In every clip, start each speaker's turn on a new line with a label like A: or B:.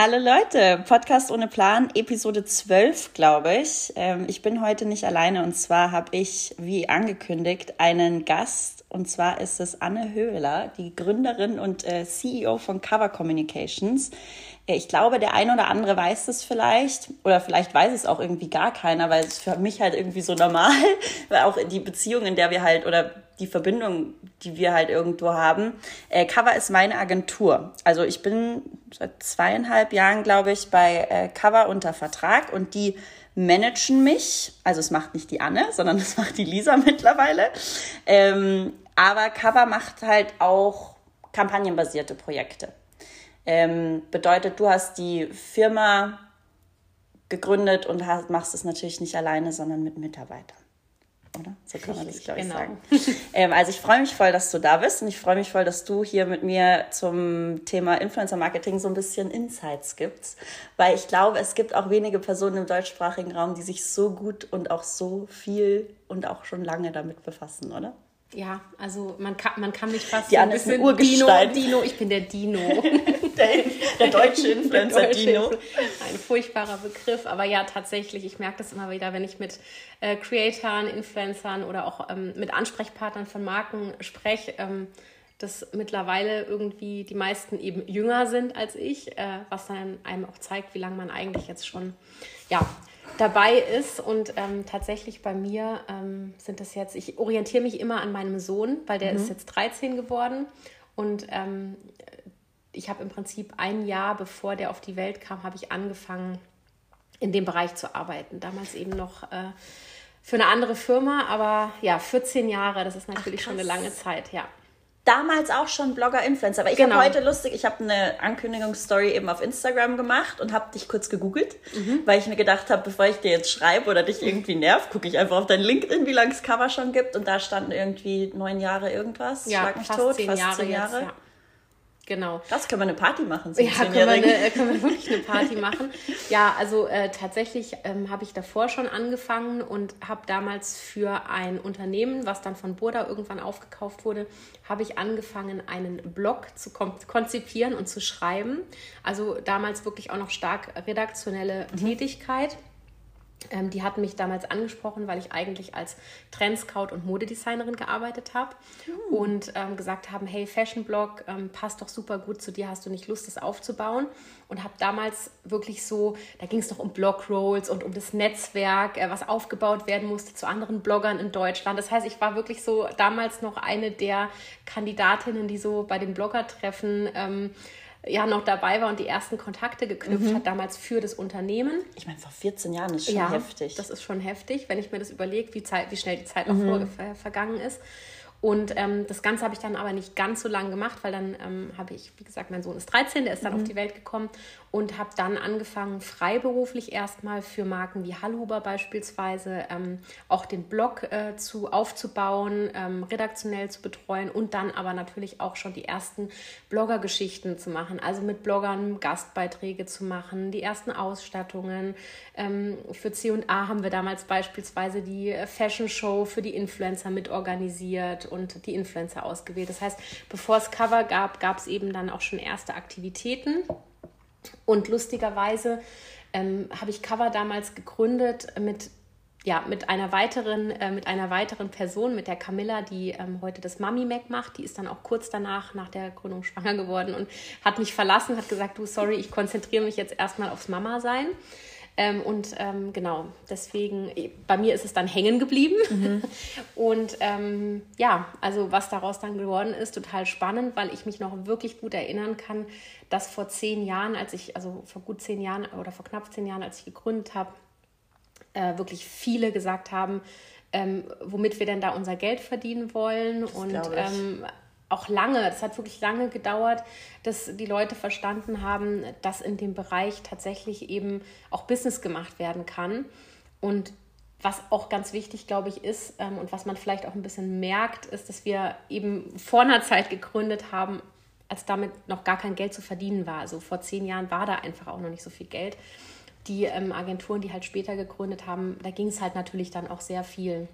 A: Hallo Leute, Podcast ohne Plan, Episode 12, glaube ich. Ähm, ich bin heute nicht alleine und zwar habe ich, wie angekündigt, einen Gast und zwar ist es Anne Höhler, die Gründerin und äh, CEO von Cover Communications. Ich glaube, der ein oder andere weiß es vielleicht oder vielleicht weiß es auch irgendwie gar keiner, weil es für mich halt irgendwie so normal, weil auch die Beziehung, in der wir halt oder die Verbindung, die wir halt irgendwo haben. Äh, Cover ist meine Agentur. Also ich bin seit zweieinhalb Jahren, glaube ich, bei äh, Cover unter Vertrag und die managen mich. Also es macht nicht die Anne, sondern es macht die Lisa mittlerweile. Ähm, aber Cover macht halt auch kampagnenbasierte Projekte. Ähm, bedeutet, du hast die Firma gegründet und hast, machst es natürlich nicht alleine, sondern mit Mitarbeitern. Oder? So kann man das, glaube ich, genau. sagen. Ähm, also ich freue mich voll, dass du da bist und ich freue mich voll, dass du hier mit mir zum Thema Influencer Marketing so ein bisschen Insights gibst, weil ich glaube, es gibt auch wenige Personen im deutschsprachigen Raum, die sich so gut und auch so viel und auch schon lange damit befassen, oder?
B: Ja, also man kann, man kann mich fast
A: Die so ein bisschen.
B: Dino, Dino, ich bin der Dino.
A: der, der, deutsche Influencer der deutsche Dino.
B: Ein furchtbarer Begriff, aber ja, tatsächlich, ich merke das immer wieder, wenn ich mit äh, Creatoren, Influencern oder auch ähm, mit Ansprechpartnern von Marken spreche, ähm, dass mittlerweile irgendwie die meisten eben jünger sind als ich, äh, was dann einem auch zeigt, wie lange man eigentlich jetzt schon ja, dabei ist. Und ähm, tatsächlich bei mir ähm, sind das jetzt, ich orientiere mich immer an meinem Sohn, weil der mhm. ist jetzt 13 geworden. Und ähm, ich habe im Prinzip ein Jahr, bevor der auf die Welt kam, habe ich angefangen, in dem Bereich zu arbeiten. Damals eben noch äh, für eine andere Firma, aber ja, 14 Jahre, das ist natürlich Ach, schon eine lange Zeit, ja
A: damals auch schon Blogger-Influencer. Aber ich genau. habe heute lustig, ich habe eine Ankündigungsstory eben auf Instagram gemacht und habe dich kurz gegoogelt, mhm. weil ich mir gedacht habe, bevor ich dir jetzt schreibe oder dich irgendwie nerv, gucke ich einfach auf dein LinkedIn, wie lange es Cover schon gibt. Und da standen irgendwie neun Jahre irgendwas.
B: Ja, Schlag mich fast tot, zehn fast Jahre zehn Jahre. Jetzt, ja. Genau.
A: Das können wir eine Party machen.
B: Ja, können wir, eine, können wir wirklich eine Party machen. Ja, also äh, tatsächlich ähm, habe ich davor schon angefangen und habe damals für ein Unternehmen, was dann von Burda irgendwann aufgekauft wurde, habe ich angefangen, einen Blog zu konzipieren und zu schreiben. Also damals wirklich auch noch stark redaktionelle mhm. Tätigkeit. Ähm, die hatten mich damals angesprochen, weil ich eigentlich als Trendscout und Modedesignerin gearbeitet habe mhm. und ähm, gesagt haben, hey, Fashion Blog ähm, passt doch super gut zu dir, hast du nicht Lust, das aufzubauen? Und habe damals wirklich so, da ging es noch um Blogrolls und um das Netzwerk, äh, was aufgebaut werden musste zu anderen Bloggern in Deutschland. Das heißt, ich war wirklich so damals noch eine der Kandidatinnen, die so bei den Bloggertreffen ähm, ja noch dabei war und die ersten Kontakte geknüpft mhm. hat, damals für das Unternehmen.
A: Ich meine, vor 14 Jahren ist schon ja, heftig.
B: Das ist schon heftig, wenn ich mir das überlege, wie, wie schnell die Zeit noch mhm. vor, vergangen ist. Und ähm, das Ganze habe ich dann aber nicht ganz so lange gemacht, weil dann ähm, habe ich, wie gesagt, mein Sohn ist 13, der ist dann mhm. auf die Welt gekommen und habe dann angefangen, freiberuflich erstmal für Marken wie Hallhuber beispielsweise ähm, auch den Blog äh, zu, aufzubauen, ähm, redaktionell zu betreuen und dann aber natürlich auch schon die ersten Blogger-Geschichten zu machen, also mit Bloggern Gastbeiträge zu machen, die ersten Ausstattungen. Ähm, für C&A haben wir damals beispielsweise die äh, Fashion Show für die Influencer mitorganisiert und die Influencer ausgewählt. Das heißt, bevor es Cover gab, gab es eben dann auch schon erste Aktivitäten. Und lustigerweise ähm, habe ich Cover damals gegründet mit ja, mit einer weiteren, äh, mit einer weiteren Person, mit der Camilla, die ähm, heute das Mami Mac macht. Die ist dann auch kurz danach, nach der Gründung schwanger geworden und hat mich verlassen, hat gesagt, du, sorry, ich konzentriere mich jetzt erstmal aufs Mama sein. Ähm, und ähm, genau, deswegen, bei mir ist es dann hängen geblieben. Mhm. Und ähm, ja, also was daraus dann geworden ist, total spannend, weil ich mich noch wirklich gut erinnern kann, dass vor zehn Jahren, als ich, also vor gut zehn Jahren oder vor knapp zehn Jahren, als ich gegründet habe, äh, wirklich viele gesagt haben, ähm, womit wir denn da unser Geld verdienen wollen. Das und auch lange, das hat wirklich lange gedauert, dass die Leute verstanden haben, dass in dem Bereich tatsächlich eben auch Business gemacht werden kann. Und was auch ganz wichtig, glaube ich, ist ähm, und was man vielleicht auch ein bisschen merkt, ist, dass wir eben vor einer Zeit gegründet haben, als damit noch gar kein Geld zu verdienen war. Also vor zehn Jahren war da einfach auch noch nicht so viel Geld. Die ähm, Agenturen, die halt später gegründet haben, da ging es halt natürlich dann auch sehr viel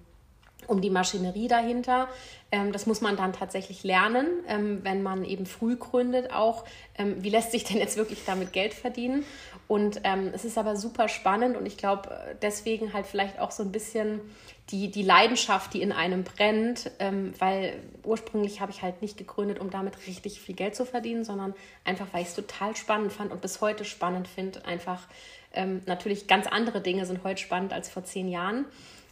B: um die Maschinerie dahinter. Ähm, das muss man dann tatsächlich lernen, ähm, wenn man eben früh gründet auch. Ähm, wie lässt sich denn jetzt wirklich damit Geld verdienen? Und es ist aber super spannend und ich glaube deswegen halt vielleicht auch so ein bisschen die, die Leidenschaft, die in einem brennt, weil ursprünglich habe ich halt nicht gegründet, um damit richtig viel Geld zu verdienen, sondern einfach, weil ich es total spannend fand und bis heute spannend finde. Einfach natürlich ganz andere Dinge sind heute spannend als vor zehn Jahren.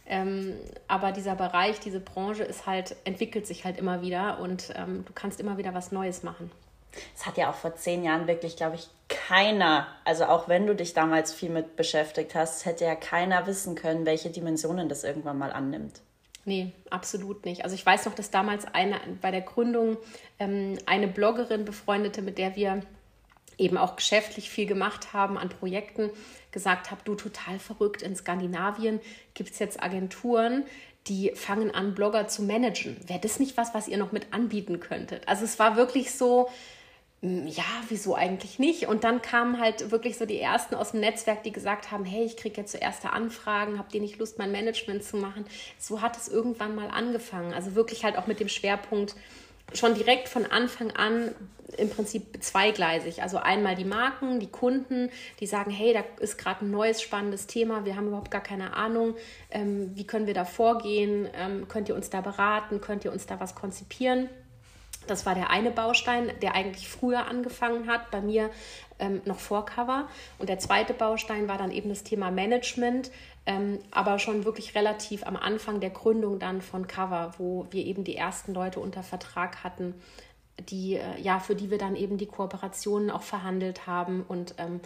B: Ähm, aber dieser Bereich, diese Branche ist halt, entwickelt sich halt immer wieder und ähm, du kannst immer wieder was Neues machen.
A: Es hat ja auch vor zehn Jahren wirklich, glaube ich, keiner, also auch wenn du dich damals viel mit beschäftigt hast, hätte ja keiner wissen können, welche Dimensionen das irgendwann mal annimmt.
B: Nee, absolut nicht. Also ich weiß noch, dass damals eine bei der Gründung ähm, eine Bloggerin befreundete, mit der wir eben auch geschäftlich viel gemacht haben an Projekten, gesagt habe, du total verrückt, in Skandinavien gibt es jetzt Agenturen, die fangen an, Blogger zu managen. Wäre das nicht was, was ihr noch mit anbieten könntet? Also es war wirklich so, hm, ja, wieso eigentlich nicht? Und dann kamen halt wirklich so die ersten aus dem Netzwerk, die gesagt haben, hey, ich kriege jetzt so erste Anfragen, habt ihr nicht Lust, mein Management zu machen? So hat es irgendwann mal angefangen. Also wirklich halt auch mit dem Schwerpunkt, schon direkt von Anfang an im Prinzip zweigleisig. Also einmal die Marken, die Kunden, die sagen, hey, da ist gerade ein neues spannendes Thema, wir haben überhaupt gar keine Ahnung, ähm, wie können wir da vorgehen, ähm, könnt ihr uns da beraten, könnt ihr uns da was konzipieren. Das war der eine Baustein, der eigentlich früher angefangen hat, bei mir ähm, noch vor Cover. Und der zweite Baustein war dann eben das Thema Management, ähm, aber schon wirklich relativ am Anfang der Gründung dann von Cover, wo wir eben die ersten Leute unter Vertrag hatten, die, äh, ja, für die wir dann eben die Kooperationen auch verhandelt haben und ähm,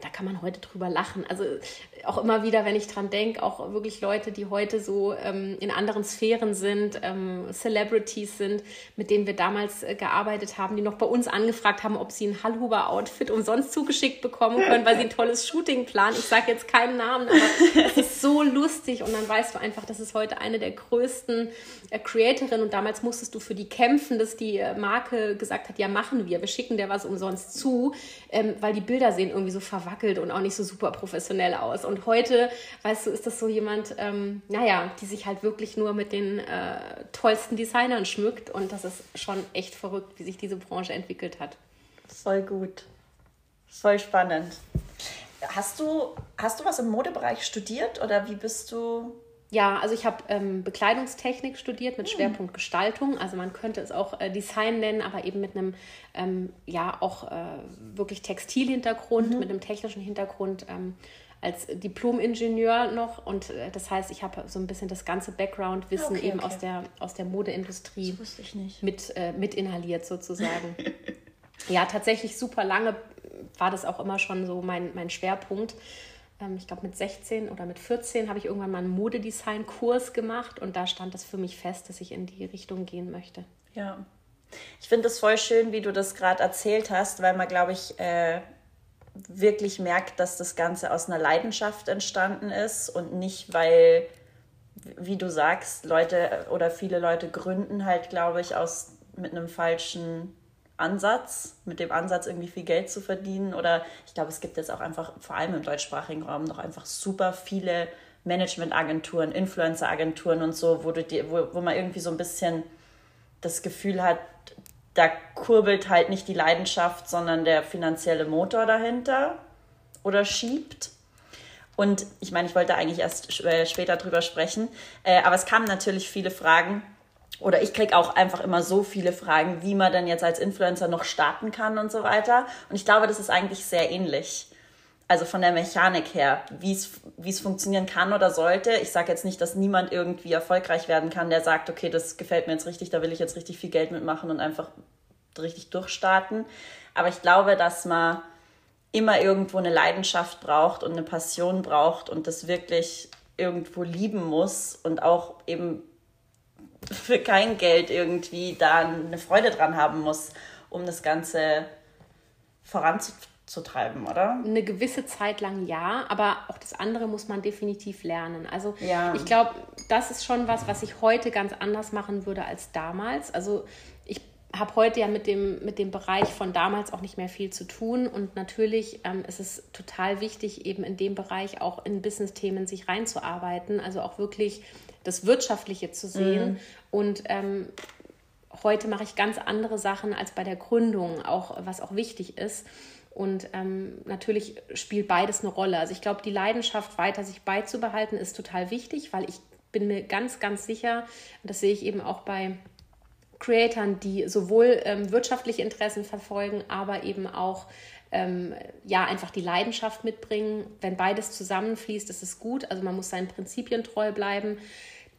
B: da kann man heute drüber lachen. Also auch immer wieder, wenn ich dran denke, auch wirklich Leute, die heute so ähm, in anderen Sphären sind, ähm, Celebrities sind, mit denen wir damals äh, gearbeitet haben, die noch bei uns angefragt haben, ob sie ein Hallhuber-Outfit umsonst zugeschickt bekommen können, weil sie ein tolles Shooting planen. Ich sage jetzt keinen Namen, aber es ist so lustig und dann weißt du einfach, das ist heute eine der größten äh, Creatorinnen und damals musstest du für die kämpfen, dass die äh, Marke gesagt hat, ja machen wir, wir schicken dir was umsonst zu, ähm, weil die Bilder sehen irgendwie so verwackelt und auch nicht so super professionell aus. Und heute, weißt du, ist das so jemand, ähm, naja, die sich halt wirklich nur mit den äh, tollsten Designern schmückt. Und das ist schon echt verrückt, wie sich diese Branche entwickelt hat.
A: Voll gut. Voll spannend. Hast du, hast du was im Modebereich studiert oder wie bist du
B: ja, also ich habe ähm, Bekleidungstechnik studiert mit hm. Schwerpunkt Gestaltung. Also man könnte es auch äh, Design nennen, aber eben mit einem ähm, ja auch äh, wirklich Textilhintergrund, mhm. mit einem technischen Hintergrund. Ähm, als Diplom-Ingenieur noch und äh, das heißt, ich habe so ein bisschen das ganze Background-Wissen okay, eben okay. aus der, aus der Modeindustrie Mit, äh, mit inhaliert sozusagen. ja, tatsächlich super lange war das auch immer schon so mein, mein Schwerpunkt. Ähm, ich glaube mit 16 oder mit 14 habe ich irgendwann mal einen Modedesign-Kurs gemacht und da stand das für mich fest, dass ich in die Richtung gehen möchte.
A: Ja. Ich finde es voll schön, wie du das gerade erzählt hast, weil man, glaube ich, äh, wirklich merkt, dass das Ganze aus einer Leidenschaft entstanden ist und nicht, weil, wie du sagst, Leute oder viele Leute gründen halt, glaube ich, aus mit einem falschen Ansatz, mit dem Ansatz, irgendwie viel Geld zu verdienen. Oder ich glaube, es gibt jetzt auch einfach, vor allem im deutschsprachigen Raum, noch einfach super viele Managementagenturen, Influenceragenturen und so, wo, du die, wo, wo man irgendwie so ein bisschen das Gefühl hat, da kurbelt halt nicht die Leidenschaft, sondern der finanzielle Motor dahinter oder schiebt. Und ich meine, ich wollte eigentlich erst äh, später drüber sprechen, äh, aber es kamen natürlich viele Fragen oder ich kriege auch einfach immer so viele Fragen, wie man denn jetzt als Influencer noch starten kann und so weiter. Und ich glaube, das ist eigentlich sehr ähnlich. Also von der Mechanik her, wie es funktionieren kann oder sollte. Ich sage jetzt nicht, dass niemand irgendwie erfolgreich werden kann, der sagt, okay, das gefällt mir jetzt richtig, da will ich jetzt richtig viel Geld mitmachen und einfach richtig durchstarten. Aber ich glaube, dass man immer irgendwo eine Leidenschaft braucht und eine Passion braucht und das wirklich irgendwo lieben muss und auch eben für kein Geld irgendwie da eine Freude dran haben muss, um das Ganze voranzutreiben, oder?
B: Eine gewisse Zeit lang ja, aber auch das andere muss man definitiv lernen. Also ja. ich glaube, das ist schon was, was ich heute ganz anders machen würde als damals. Also ich habe heute ja mit dem, mit dem Bereich von damals auch nicht mehr viel zu tun. Und natürlich ähm, ist es total wichtig, eben in dem Bereich auch in Business-Themen sich reinzuarbeiten, also auch wirklich das Wirtschaftliche zu sehen. Mhm. Und ähm, heute mache ich ganz andere Sachen als bei der Gründung, auch was auch wichtig ist. Und ähm, natürlich spielt beides eine Rolle. Also ich glaube, die Leidenschaft weiter sich beizubehalten ist total wichtig, weil ich bin mir ganz, ganz sicher, und das sehe ich eben auch bei Creatoren, die sowohl ähm, wirtschaftliche Interessen verfolgen, aber eben auch ähm, ja einfach die Leidenschaft mitbringen. Wenn beides zusammenfließt, ist es gut. Also man muss seinen Prinzipien treu bleiben.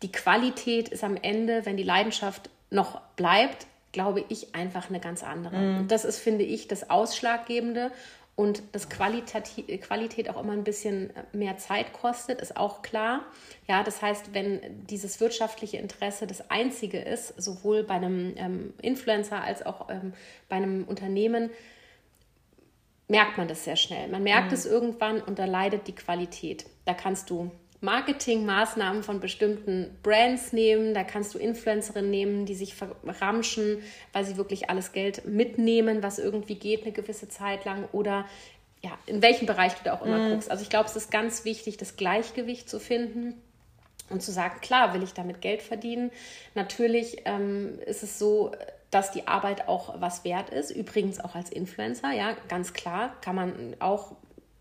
B: Die Qualität ist am Ende, wenn die Leidenschaft noch bleibt, glaube ich, einfach eine ganz andere. Mhm. Und das ist, finde ich, das Ausschlaggebende und dass Qualität auch immer ein bisschen mehr Zeit kostet, ist auch klar. Ja, das heißt, wenn dieses wirtschaftliche Interesse das einzige ist, sowohl bei einem ähm, Influencer als auch ähm, bei einem Unternehmen, merkt man das sehr schnell. Man merkt mhm. es irgendwann und da leidet die Qualität. Da kannst du Marketingmaßnahmen von bestimmten Brands nehmen. Da kannst du Influencerinnen nehmen, die sich verramschen, weil sie wirklich alles Geld mitnehmen, was irgendwie geht, eine gewisse Zeit lang. Oder ja, in welchem Bereich du da auch immer mm. guckst. Also ich glaube, es ist ganz wichtig, das Gleichgewicht zu finden und zu sagen, klar, will ich damit Geld verdienen. Natürlich ähm, ist es so, dass die Arbeit auch was wert ist. Übrigens auch als Influencer, ja, ganz klar, kann man auch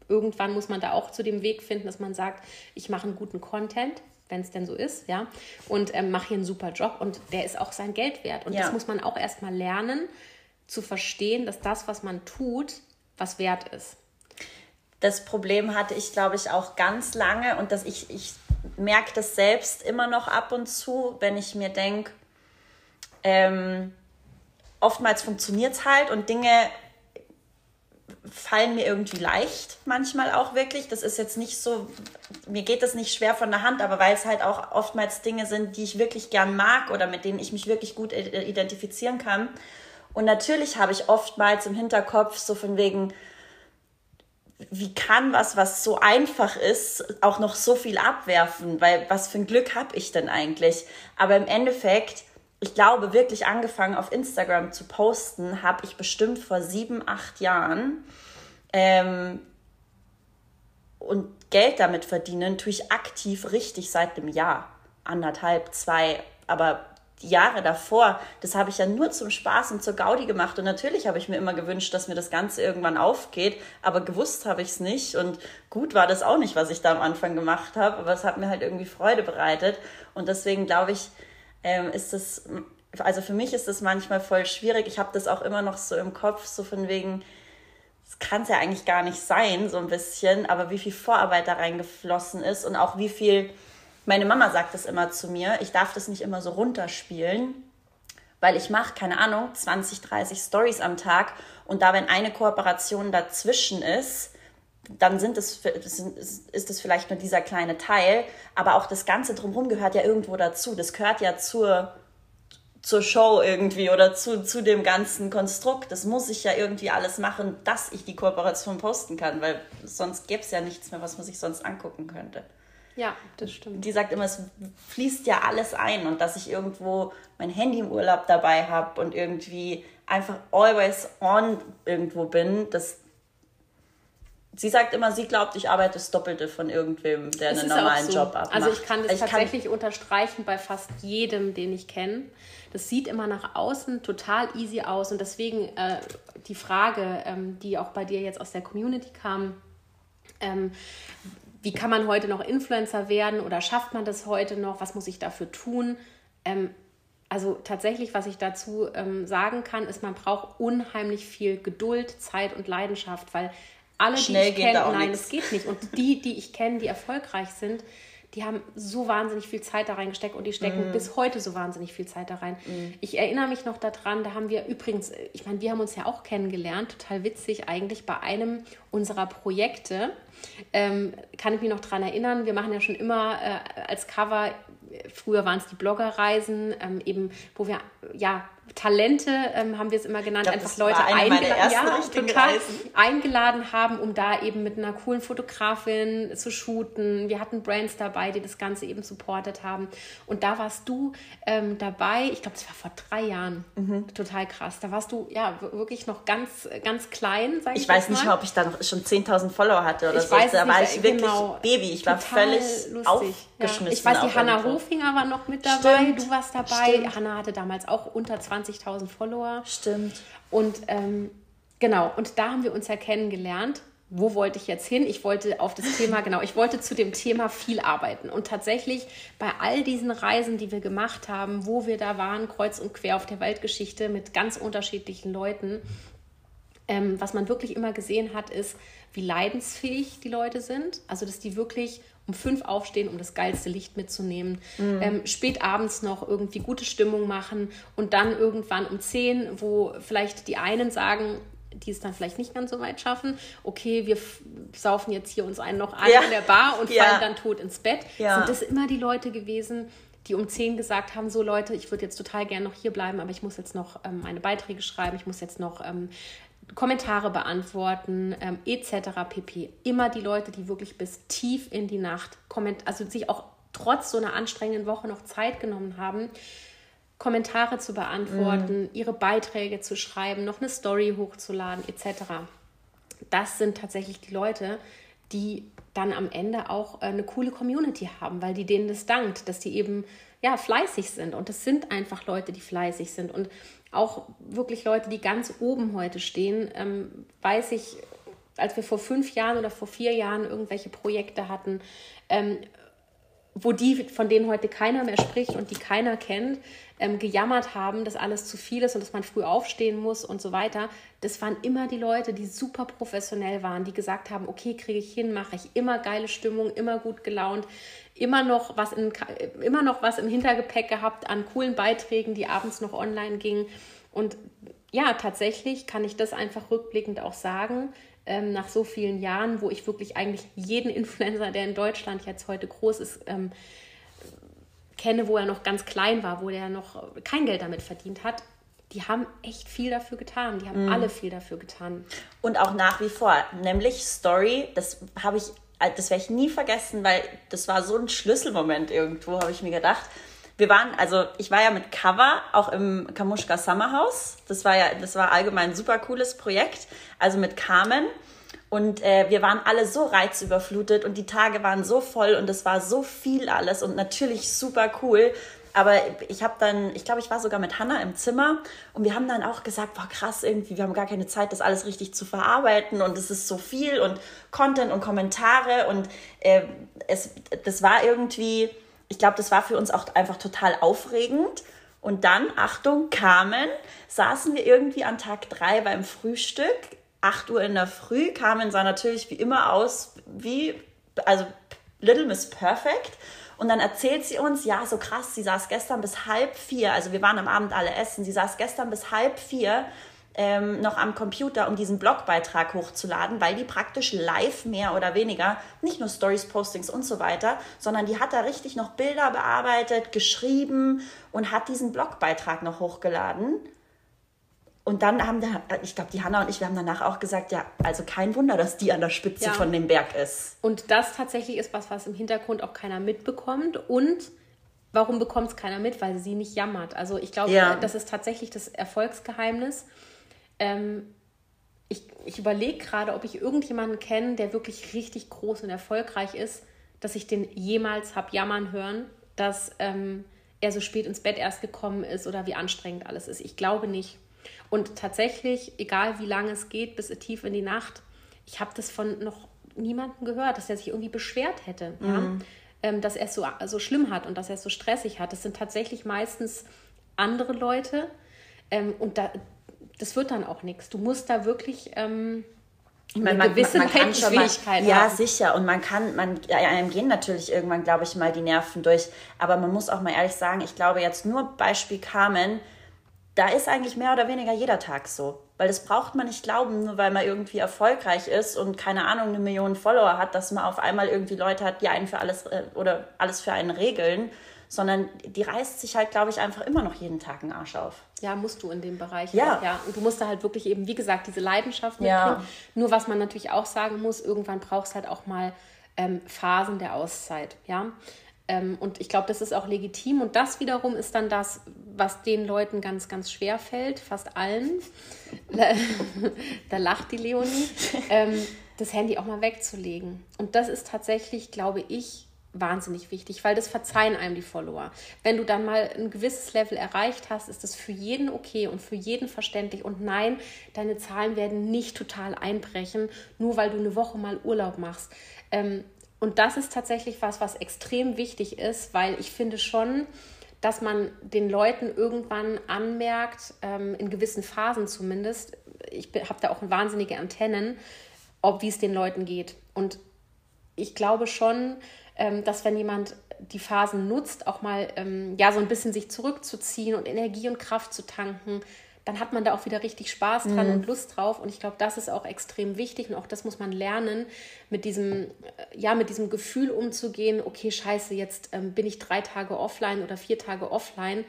B: irgendwann muss man da auch zu dem Weg finden, dass man sagt, ich mache einen guten Content, wenn es denn so ist, ja, und ähm, mache hier einen super Job und der ist auch sein Geld wert. Und ja. das muss man auch erstmal lernen, zu verstehen, dass das, was man tut, was wert ist.
A: Das Problem hatte ich, glaube ich, auch ganz lange und dass ich, ich merke das selbst immer noch ab und zu, wenn ich mir denke, ähm, oftmals funktioniert es halt und Dinge fallen mir irgendwie leicht, manchmal auch wirklich. Das ist jetzt nicht so, mir geht das nicht schwer von der Hand, aber weil es halt auch oftmals Dinge sind, die ich wirklich gern mag oder mit denen ich mich wirklich gut identifizieren kann. Und natürlich habe ich oftmals im Hinterkopf so von wegen, wie kann was, was so einfach ist, auch noch so viel abwerfen? Weil was für ein Glück habe ich denn eigentlich? Aber im Endeffekt ich glaube, wirklich angefangen auf Instagram zu posten, habe ich bestimmt vor sieben, acht Jahren. Ähm, und Geld damit verdienen tue ich aktiv richtig seit einem Jahr, anderthalb, zwei. Aber die Jahre davor, das habe ich ja nur zum Spaß und zur Gaudi gemacht. Und natürlich habe ich mir immer gewünscht, dass mir das Ganze irgendwann aufgeht. Aber gewusst habe ich es nicht. Und gut war das auch nicht, was ich da am Anfang gemacht habe. Aber es hat mir halt irgendwie Freude bereitet. Und deswegen glaube ich, ähm, ist das, also für mich ist das manchmal voll schwierig. Ich habe das auch immer noch so im Kopf, so von wegen, das kann es ja eigentlich gar nicht sein, so ein bisschen, aber wie viel Vorarbeit da reingeflossen ist und auch wie viel, meine Mama sagt das immer zu mir, ich darf das nicht immer so runterspielen, weil ich mache, keine Ahnung, 20, 30 Stories am Tag und da, wenn eine Kooperation dazwischen ist, dann sind es, ist es vielleicht nur dieser kleine Teil, aber auch das Ganze drumherum gehört ja irgendwo dazu. Das gehört ja zur, zur Show irgendwie oder zu, zu dem ganzen Konstrukt. Das muss ich ja irgendwie alles machen, dass ich die Kooperation posten kann, weil sonst gäbe es ja nichts mehr, was man sich sonst angucken könnte.
B: Ja, das stimmt.
A: Die sagt immer, es fließt ja alles ein und dass ich irgendwo mein Handy im Urlaub dabei habe und irgendwie einfach always on irgendwo bin, das, sie sagt immer, sie glaubt, ich arbeite das Doppelte von irgendwem, der einen normalen so. Job abmacht.
B: Also ich kann das ich tatsächlich kann... unterstreichen bei fast jedem, den ich kenne. Das sieht immer nach außen total easy aus und deswegen äh, die Frage, ähm, die auch bei dir jetzt aus der Community kam, ähm, wie kann man heute noch Influencer werden oder schafft man das heute noch? Was muss ich dafür tun? Ähm, also tatsächlich, was ich dazu ähm, sagen kann, ist, man braucht unheimlich viel Geduld, Zeit und Leidenschaft, weil alle, Schnell die ich kenne, nein, es geht nicht. Und die, die ich kenne, die erfolgreich sind, die haben so wahnsinnig viel Zeit da reingesteckt und die stecken mm. bis heute so wahnsinnig viel Zeit da rein. Mm. Ich erinnere mich noch daran, da haben wir übrigens, ich meine, wir haben uns ja auch kennengelernt, total witzig eigentlich bei einem unserer Projekte. Ähm, kann ich mich noch daran erinnern, wir machen ja schon immer äh, als Cover, früher waren es die Bloggerreisen, ähm, eben, wo wir ja Talente, ähm, haben wir es immer genannt, glaub, einfach Leute eingeladen, ja, total eingeladen haben, um da eben mit einer coolen Fotografin zu shooten. Wir hatten Brands dabei, die das Ganze eben supportet haben. Und da warst du ähm, dabei, ich glaube, das war vor drei Jahren. Mhm. Total krass. Da warst du ja wirklich noch ganz, ganz klein,
A: sag ich Ich weiß nicht mal, ob ich da noch schon 10.000 Follower hatte oder ich so. Weiß da war ich wirklich genau. Baby. Ich war völlig lustig. aufgeschmissen.
B: Ja. Ich weiß, die Hanna Hofinger war noch mit dabei. Stimmt. Du warst dabei. Stimmt. Hanna hatte damals auch unter 20.000 Follower.
A: Stimmt.
B: Und ähm, genau, und da haben wir uns ja kennengelernt. Wo wollte ich jetzt hin? Ich wollte auf das Thema, genau, ich wollte zu dem Thema viel arbeiten. Und tatsächlich bei all diesen Reisen, die wir gemacht haben, wo wir da waren, kreuz und quer auf der Weltgeschichte mit ganz unterschiedlichen Leuten, ähm, was man wirklich immer gesehen hat, ist, wie leidensfähig die Leute sind. Also, dass die wirklich um fünf aufstehen, um das geilste Licht mitzunehmen, mhm. ähm, spät abends noch irgendwie gute Stimmung machen und dann irgendwann um zehn, wo vielleicht die einen sagen, die es dann vielleicht nicht ganz so weit schaffen, okay, wir saufen jetzt hier uns einen noch an ja. in der Bar und ja. fallen dann tot ins Bett, ja. sind das immer die Leute gewesen, die um zehn gesagt haben, so Leute, ich würde jetzt total gerne noch hier bleiben, aber ich muss jetzt noch ähm, meine Beiträge schreiben, ich muss jetzt noch ähm, Kommentare beantworten, ähm, etc. pp. Immer die Leute, die wirklich bis tief in die Nacht komment also sich auch trotz so einer anstrengenden Woche noch Zeit genommen haben, Kommentare zu beantworten, mhm. ihre Beiträge zu schreiben, noch eine Story hochzuladen, etc. Das sind tatsächlich die Leute, die dann am Ende auch äh, eine coole Community haben, weil die denen das dankt, dass die eben ja fleißig sind und das sind einfach Leute, die fleißig sind und auch wirklich Leute, die ganz oben heute stehen, ähm, weiß ich, als wir vor fünf Jahren oder vor vier Jahren irgendwelche Projekte hatten, ähm, wo die, von denen heute keiner mehr spricht und die keiner kennt, ähm, gejammert haben, dass alles zu viel ist und dass man früh aufstehen muss und so weiter. Das waren immer die Leute, die super professionell waren, die gesagt haben, okay, kriege ich hin, mache ich immer geile Stimmung, immer gut gelaunt, immer noch was in, immer noch was im Hintergepäck gehabt an coolen Beiträgen, die abends noch online gingen. Und ja, tatsächlich kann ich das einfach rückblickend auch sagen, ähm, nach so vielen Jahren, wo ich wirklich eigentlich jeden Influencer, der in Deutschland jetzt heute groß ist, ähm, kenne, wo er noch ganz klein war, wo der noch kein Geld damit verdient hat, die haben echt viel dafür getan. Die haben mm. alle viel dafür getan.
A: Und auch nach wie vor, nämlich Story, das habe ich das werde ich nie vergessen, weil das war so ein Schlüsselmoment irgendwo, habe ich mir gedacht. Wir waren, also ich war ja mit Cover auch im Kamuschka Summerhouse. Das war ja, das war allgemein ein super cooles Projekt. Also mit Carmen. Und äh, wir waren alle so reizüberflutet und die Tage waren so voll und es war so viel alles und natürlich super cool. Aber ich habe dann, ich glaube, ich war sogar mit Hanna im Zimmer und wir haben dann auch gesagt, boah krass, irgendwie, wir haben gar keine Zeit, das alles richtig zu verarbeiten und es ist so viel und Content und Kommentare und äh, es, das war irgendwie, ich glaube, das war für uns auch einfach total aufregend. Und dann, Achtung, Carmen, saßen wir irgendwie an Tag drei beim Frühstück, 8 Uhr in der Früh. Carmen sah natürlich wie immer aus wie, also Little Miss Perfect. Und dann erzählt sie uns, ja, so krass, sie saß gestern bis halb vier, also wir waren am Abend alle essen, sie saß gestern bis halb vier ähm, noch am Computer, um diesen Blogbeitrag hochzuladen, weil die praktisch live mehr oder weniger, nicht nur Stories, Postings und so weiter, sondern die hat da richtig noch Bilder bearbeitet, geschrieben und hat diesen Blogbeitrag noch hochgeladen. Und dann haben da, ich glaube, die Hanna und ich, wir haben danach auch gesagt, ja, also kein Wunder, dass die an der Spitze ja. von dem Berg ist.
B: Und das tatsächlich ist was, was im Hintergrund auch keiner mitbekommt. Und warum bekommt es keiner mit? Weil sie nicht jammert. Also ich glaube, ja. das ist tatsächlich das Erfolgsgeheimnis. Ähm, ich ich überlege gerade, ob ich irgendjemanden kenne, der wirklich richtig groß und erfolgreich ist, dass ich den jemals habe jammern hören, dass ähm, er so spät ins Bett erst gekommen ist oder wie anstrengend alles ist. Ich glaube nicht. Und tatsächlich, egal wie lange es geht, bis tief in die Nacht, ich habe das von noch niemandem gehört, dass er sich irgendwie beschwert hätte, mhm. ja? ähm, dass er es so, so schlimm hat und dass er es so stressig hat. Das sind tatsächlich meistens andere Leute ähm, und da, das wird dann auch nichts. Du musst da wirklich ähm,
A: ich meine, man, gewisse man, man kann schon mal, Ja, sicher. Und man kann, man, einem gehen natürlich irgendwann, glaube ich, mal die Nerven durch. Aber man muss auch mal ehrlich sagen, ich glaube jetzt nur Beispiel Carmen, da ist eigentlich mehr oder weniger jeder Tag so. Weil das braucht man nicht glauben, nur weil man irgendwie erfolgreich ist und keine Ahnung, eine Million Follower hat, dass man auf einmal irgendwie Leute hat, die einen für alles äh, oder alles für einen regeln, sondern die reißt sich halt, glaube ich, einfach immer noch jeden Tag einen Arsch auf.
B: Ja, musst du in dem Bereich. Ja. Auch, ja. Und du musst da halt wirklich eben, wie gesagt, diese Leidenschaft mitbringen. Ja. Nur was man natürlich auch sagen muss, irgendwann brauchst halt auch mal ähm, Phasen der Auszeit. Ja. Ähm, und ich glaube, das ist auch legitim. Und das wiederum ist dann das, was den Leuten ganz, ganz schwer fällt, fast allen. da lacht die Leonie. Ähm, das Handy auch mal wegzulegen. Und das ist tatsächlich, glaube ich, wahnsinnig wichtig, weil das verzeihen einem die Follower. Wenn du dann mal ein gewisses Level erreicht hast, ist das für jeden okay und für jeden verständlich. Und nein, deine Zahlen werden nicht total einbrechen, nur weil du eine Woche mal Urlaub machst. Ähm, und das ist tatsächlich was, was extrem wichtig ist, weil ich finde schon, dass man den Leuten irgendwann anmerkt, ähm, in gewissen Phasen zumindest, ich habe da auch wahnsinnige Antennen, ob wie es den Leuten geht. Und ich glaube schon, ähm, dass wenn jemand die Phasen nutzt, auch mal ähm, ja so ein bisschen sich zurückzuziehen und Energie und Kraft zu tanken, dann hat man da auch wieder richtig Spaß dran mhm. und Lust drauf. Und ich glaube, das ist auch extrem wichtig und auch das muss man lernen, mit diesem, äh, ja, mit diesem Gefühl umzugehen, okay, scheiße, jetzt ähm, bin ich drei Tage offline oder vier Tage offline.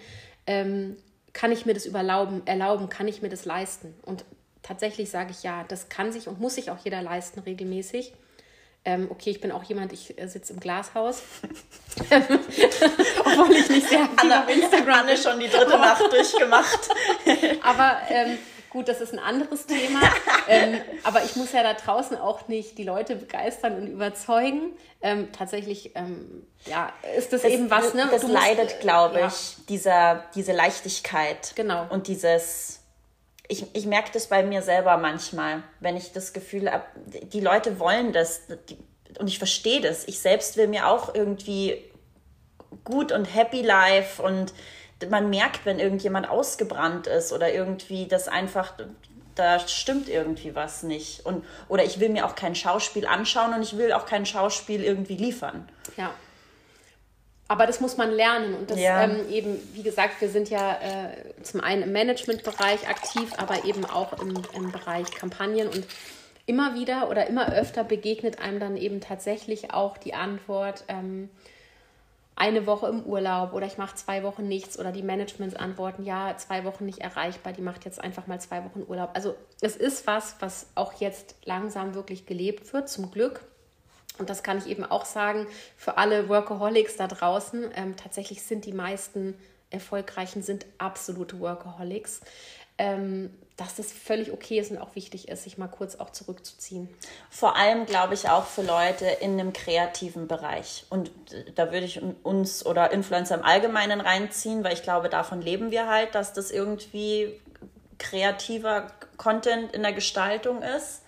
B: Ähm, kann ich mir das überlauben, erlauben, kann ich mir das leisten? Und tatsächlich sage ich ja, das kann sich und muss sich auch jeder leisten regelmäßig. Ähm, okay, ich bin auch jemand, ich äh, sitze im Glashaus. Obwohl ich nicht sehr aktiv Anna, auf Instagram Anne schon die dritte Nacht durchgemacht. aber ähm, gut, das ist ein anderes Thema. ähm, aber ich muss ja da draußen auch nicht die Leute begeistern und überzeugen. Ähm, tatsächlich, ähm, ja, ist das, das, eben was, ne?
A: Das leidet, glaube ja. ich, dieser, diese Leichtigkeit. Genau. Und dieses ich, ich merke das bei mir selber manchmal, wenn ich das Gefühl habe, die Leute wollen das und ich verstehe das. Ich selbst will mir auch irgendwie gut und happy life und man merkt, wenn irgendjemand ausgebrannt ist oder irgendwie das einfach, da stimmt irgendwie was nicht. Und, oder ich will mir auch kein Schauspiel anschauen und ich will auch kein Schauspiel irgendwie liefern.
B: Ja. Aber das muss man lernen. Und das ja. ähm, eben, wie gesagt, wir sind ja äh, zum einen im Managementbereich aktiv, aber eben auch im, im Bereich Kampagnen. Und immer wieder oder immer öfter begegnet einem dann eben tatsächlich auch die Antwort, ähm, eine Woche im Urlaub oder ich mache zwei Wochen nichts oder die Managements antworten, ja, zwei Wochen nicht erreichbar, die macht jetzt einfach mal zwei Wochen Urlaub. Also es ist was, was auch jetzt langsam wirklich gelebt wird, zum Glück. Und das kann ich eben auch sagen für alle Workaholics da draußen. Ähm, tatsächlich sind die meisten Erfolgreichen sind absolute Workaholics. Ähm, dass das völlig okay ist und auch wichtig ist, sich mal kurz auch zurückzuziehen.
A: Vor allem, glaube ich, auch für Leute in einem kreativen Bereich. Und da würde ich uns oder Influencer im Allgemeinen reinziehen, weil ich glaube, davon leben wir halt, dass das irgendwie kreativer Content in der Gestaltung ist.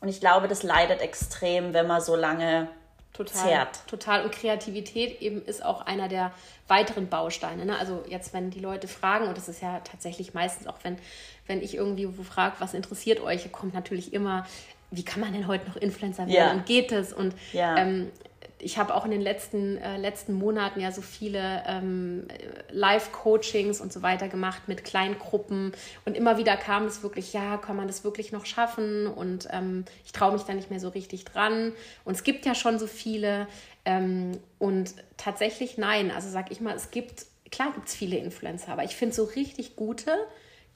A: Und ich glaube, das leidet extrem, wenn man so lange
B: total, zehrt. Total. Und Kreativität eben ist auch einer der weiteren Bausteine. Ne? Also jetzt, wenn die Leute fragen, und das ist ja tatsächlich meistens auch, wenn, wenn ich irgendwie frage, was interessiert euch, kommt natürlich immer, wie kann man denn heute noch Influencer werden ja. und geht es? Und ja. ähm, ich habe auch in den letzten, äh, letzten Monaten ja so viele ähm, Live-Coachings und so weiter gemacht mit Kleingruppen. Und immer wieder kam es wirklich, ja, kann man das wirklich noch schaffen? Und ähm, ich traue mich da nicht mehr so richtig dran. Und es gibt ja schon so viele. Ähm, und tatsächlich nein. Also sag ich mal, es gibt, klar gibt es viele Influencer, aber ich finde so richtig gute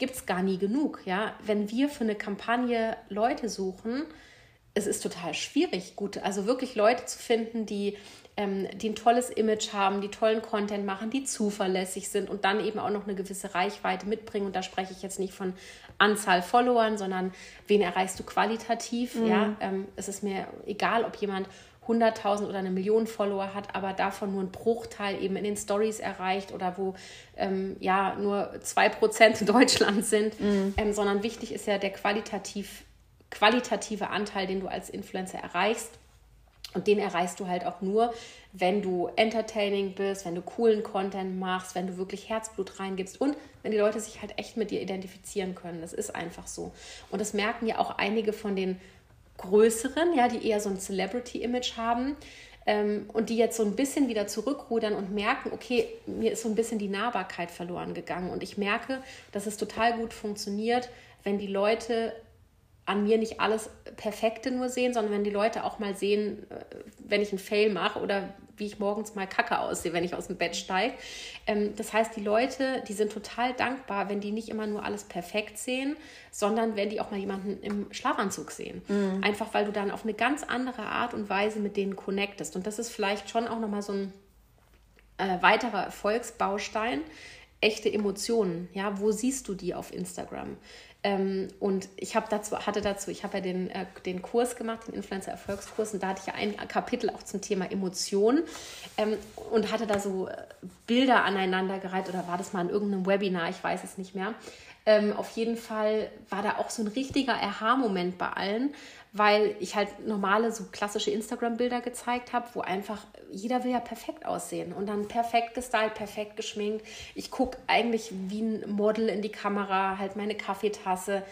B: gibt es gar nie genug. Ja? Wenn wir für eine Kampagne Leute suchen, es ist total schwierig, gut, also wirklich Leute zu finden, die, ähm, die ein tolles Image haben, die tollen Content machen, die zuverlässig sind und dann eben auch noch eine gewisse Reichweite mitbringen. Und da spreche ich jetzt nicht von Anzahl Followern, sondern wen erreichst du qualitativ. Mhm. Ja, ähm, es ist mir egal, ob jemand 100.000 oder eine Million Follower hat, aber davon nur ein Bruchteil eben in den Stories erreicht oder wo ähm, ja nur 2% in Deutschland sind, mhm. ähm, sondern wichtig ist ja der qualitativ qualitative Anteil, den du als Influencer erreichst. Und den erreichst du halt auch nur, wenn du entertaining bist, wenn du coolen Content machst, wenn du wirklich Herzblut reingibst und wenn die Leute sich halt echt mit dir identifizieren können. Das ist einfach so. Und das merken ja auch einige von den größeren, ja, die eher so ein Celebrity-Image haben ähm, und die jetzt so ein bisschen wieder zurückrudern und merken, okay, mir ist so ein bisschen die Nahbarkeit verloren gegangen. Und ich merke, dass es total gut funktioniert, wenn die Leute an mir nicht alles Perfekte nur sehen, sondern wenn die Leute auch mal sehen, äh, wenn ich einen Fail mache oder wie ich morgens mal kacke aussehe, wenn ich aus dem Bett steige. Ähm, das heißt, die Leute, die sind total dankbar, wenn die nicht immer nur alles perfekt sehen, sondern wenn die auch mal jemanden im Schlafanzug sehen. Mhm. Einfach weil du dann auf eine ganz andere Art und Weise mit denen connectest. Und das ist vielleicht schon auch nochmal so ein äh, weiterer Erfolgsbaustein, echte Emotionen. Ja, wo siehst du die auf Instagram? Ähm, und ich habe dazu, hatte dazu, ich habe ja den, äh, den Kurs gemacht, den Influencer-Erfolgskurs, und da hatte ich ja ein Kapitel auch zum Thema Emotionen ähm, und hatte da so äh, Bilder aneinandergereiht oder war das mal in irgendeinem Webinar, ich weiß es nicht mehr. Ähm, auf jeden Fall war da auch so ein richtiger Aha-Moment bei allen, weil ich halt normale, so klassische Instagram-Bilder gezeigt habe, wo einfach jeder will ja perfekt aussehen und dann perfekt gestylt, perfekt geschminkt. Ich gucke eigentlich wie ein Model in die Kamera, halt meine Kaffeetasse.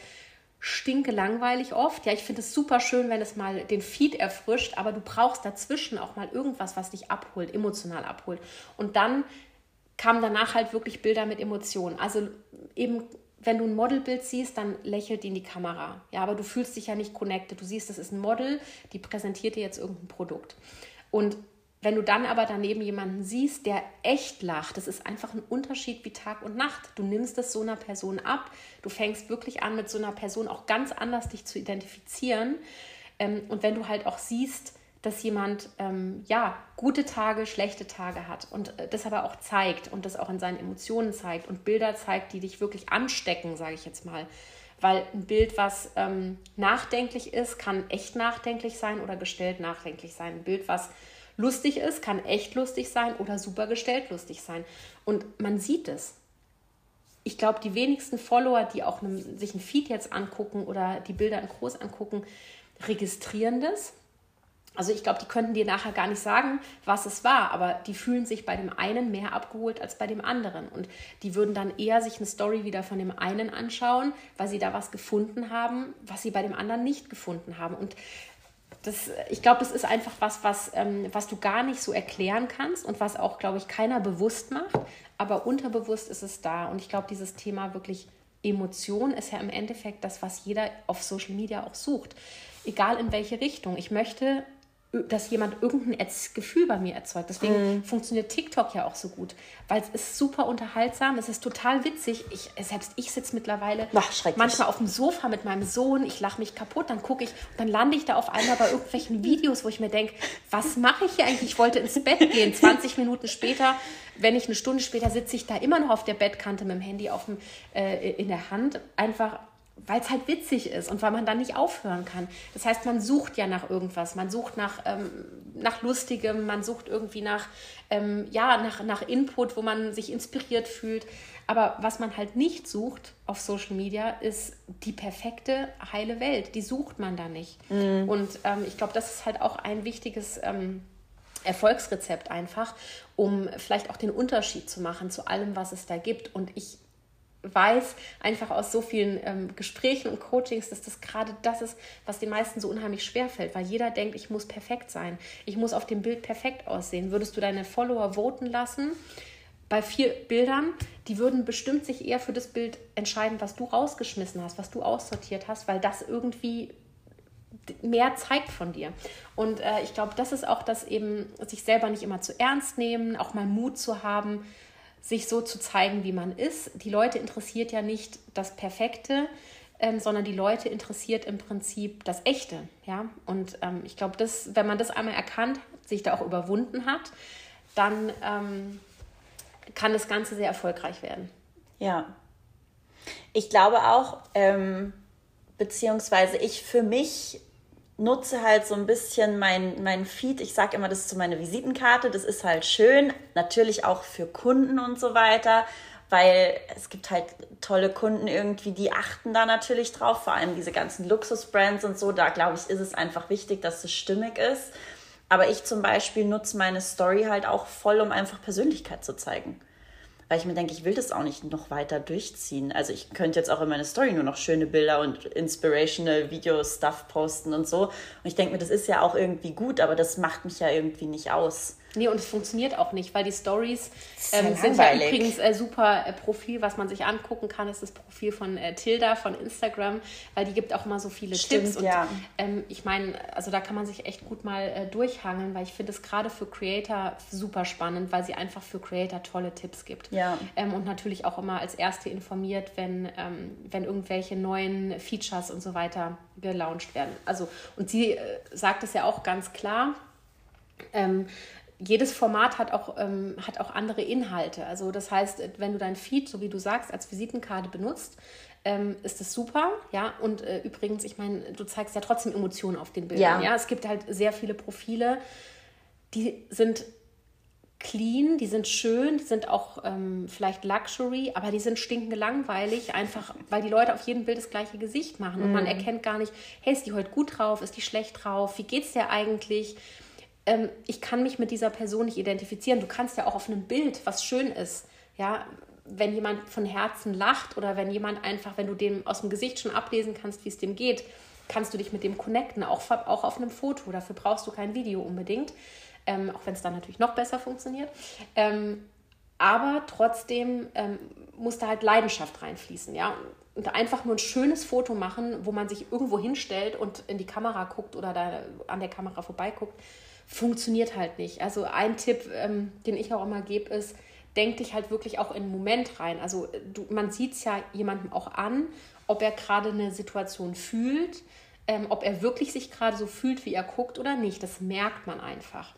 B: Stinke langweilig oft. Ja, ich finde es super schön, wenn es mal den Feed erfrischt, aber du brauchst dazwischen auch mal irgendwas, was dich abholt, emotional abholt. Und dann kamen danach halt wirklich Bilder mit Emotionen. Also eben wenn du ein Modelbild siehst, dann lächelt die in die Kamera. Ja, aber du fühlst dich ja nicht connected. Du siehst, das ist ein Model, die präsentiert dir jetzt irgendein Produkt. Und wenn du dann aber daneben jemanden siehst, der echt lacht, das ist einfach ein Unterschied wie Tag und Nacht. Du nimmst es so einer Person ab, du fängst wirklich an, mit so einer Person auch ganz anders dich zu identifizieren. Ähm, und wenn du halt auch siehst, dass jemand ähm, ja gute Tage, schlechte Tage hat und äh, das aber auch zeigt und das auch in seinen Emotionen zeigt und Bilder zeigt, die dich wirklich anstecken, sage ich jetzt mal. Weil ein Bild, was ähm, nachdenklich ist, kann echt nachdenklich sein oder gestellt nachdenklich sein. Ein Bild, was lustig ist, kann echt lustig sein oder super gestellt lustig sein. Und man sieht es. Ich glaube, die wenigsten Follower, die auch ne, sich ein Feed jetzt angucken oder die Bilder in groß angucken, registrieren das also ich glaube, die könnten dir nachher gar nicht sagen, was es war, aber die fühlen sich bei dem einen mehr abgeholt als bei dem anderen. Und die würden dann eher sich eine Story wieder von dem einen anschauen, weil sie da was gefunden haben, was sie bei dem anderen nicht gefunden haben. Und das, ich glaube, das ist einfach was, was, ähm, was du gar nicht so erklären kannst und was auch, glaube ich, keiner bewusst macht. Aber unterbewusst ist es da. Und ich glaube, dieses Thema wirklich Emotion ist ja im Endeffekt das, was jeder auf Social Media auch sucht. Egal in welche Richtung. Ich möchte dass jemand irgendein Gefühl bei mir erzeugt. Deswegen mm. funktioniert TikTok ja auch so gut, weil es ist super unterhaltsam, es ist total witzig. Ich, selbst ich sitze mittlerweile Ach, manchmal auf dem Sofa mit meinem Sohn, ich lache mich kaputt, dann gucke ich, dann lande ich da auf einmal bei irgendwelchen Videos, wo ich mir denke, was mache ich hier eigentlich? Ich wollte ins Bett gehen. 20 Minuten später, wenn ich eine Stunde später sitze ich da immer noch auf der Bettkante mit dem Handy auf dem, äh, in der Hand, einfach weil es halt witzig ist und weil man dann nicht aufhören kann. Das heißt, man sucht ja nach irgendwas, man sucht nach, ähm, nach Lustigem, man sucht irgendwie nach, ähm, ja, nach, nach Input, wo man sich inspiriert fühlt. Aber was man halt nicht sucht auf Social Media, ist die perfekte, heile Welt. Die sucht man da nicht. Mhm. Und ähm, ich glaube, das ist halt auch ein wichtiges ähm, Erfolgsrezept einfach, um vielleicht auch den Unterschied zu machen zu allem, was es da gibt. Und ich weiß einfach aus so vielen ähm, Gesprächen und Coachings, dass das gerade das ist, was den meisten so unheimlich schwer fällt, weil jeder denkt, ich muss perfekt sein, ich muss auf dem Bild perfekt aussehen. Würdest du deine Follower voten lassen? Bei vier Bildern, die würden bestimmt sich eher für das Bild entscheiden, was du rausgeschmissen hast, was du aussortiert hast, weil das irgendwie mehr zeigt von dir. Und äh, ich glaube, das ist auch das eben, sich selber nicht immer zu ernst nehmen, auch mal Mut zu haben, sich so zu zeigen, wie man ist. Die Leute interessiert ja nicht das Perfekte, ähm, sondern die Leute interessiert im Prinzip das Echte. Ja? Und ähm, ich glaube, wenn man das einmal erkannt sich da auch überwunden hat, dann ähm, kann das Ganze sehr erfolgreich werden.
A: Ja. Ich glaube auch, ähm, beziehungsweise ich für mich nutze halt so ein bisschen mein, mein Feed. Ich sage immer, das ist so meine Visitenkarte. Das ist halt schön. Natürlich auch für Kunden und so weiter, weil es gibt halt tolle Kunden irgendwie, die achten da natürlich drauf. Vor allem diese ganzen Luxusbrands und so. Da glaube ich, ist es einfach wichtig, dass es stimmig ist. Aber ich zum Beispiel nutze meine Story halt auch voll, um einfach Persönlichkeit zu zeigen weil ich mir denke, ich will das auch nicht noch weiter durchziehen. Also ich könnte jetzt auch in meine Story nur noch schöne Bilder und inspirational Video-Stuff posten und so. Und ich denke mir, das ist ja auch irgendwie gut, aber das macht mich ja irgendwie nicht aus.
B: Nee, und es funktioniert auch nicht, weil die Stories ähm, sind ja übrigens äh, super äh, Profil, was man sich angucken kann, ist das Profil von äh, Tilda von Instagram, weil die gibt auch immer so viele Stimmt, Tipps. Und ja. ähm, ich meine, also da kann man sich echt gut mal äh, durchhangeln, weil ich finde es gerade für Creator super spannend, weil sie einfach für Creator tolle Tipps gibt. Ja. Ähm, und natürlich auch immer als Erste informiert, wenn, ähm, wenn irgendwelche neuen Features und so weiter gelauncht werden. Also, und sie äh, sagt es ja auch ganz klar. Ähm, jedes Format hat auch, ähm, hat auch andere Inhalte. Also das heißt, wenn du dein Feed, so wie du sagst, als Visitenkarte benutzt, ähm, ist das super. Ja, und äh, übrigens, ich meine, du zeigst ja trotzdem Emotionen auf den Bildern. Ja. ja, es gibt halt sehr viele Profile, die sind clean, die sind schön, die sind auch ähm, vielleicht Luxury, aber die sind stinkend langweilig, einfach weil die Leute auf jedem Bild das gleiche Gesicht machen und mm. man mhm. erkennt gar nicht, hey, ist die heute gut drauf, ist die schlecht drauf, wie geht's dir eigentlich? Ähm, ich kann mich mit dieser Person nicht identifizieren. Du kannst ja auch auf einem Bild, was schön ist, ja, wenn jemand von Herzen lacht oder wenn jemand einfach, wenn du dem aus dem Gesicht schon ablesen kannst, wie es dem geht, kannst du dich mit dem connecten, auch, auch auf einem Foto. Dafür brauchst du kein Video unbedingt, ähm, auch wenn es dann natürlich noch besser funktioniert. Ähm, aber trotzdem ähm, muss da halt Leidenschaft reinfließen, ja. Und einfach nur ein schönes Foto machen, wo man sich irgendwo hinstellt und in die Kamera guckt oder da an der Kamera vorbeiguckt, funktioniert halt nicht. Also ein Tipp, ähm, den ich auch immer gebe, ist, denk dich halt wirklich auch in den Moment rein. Also äh, du, man sieht es ja jemandem auch an, ob er gerade eine Situation fühlt, ähm, ob er wirklich sich gerade so fühlt, wie er guckt oder nicht. Das merkt man einfach.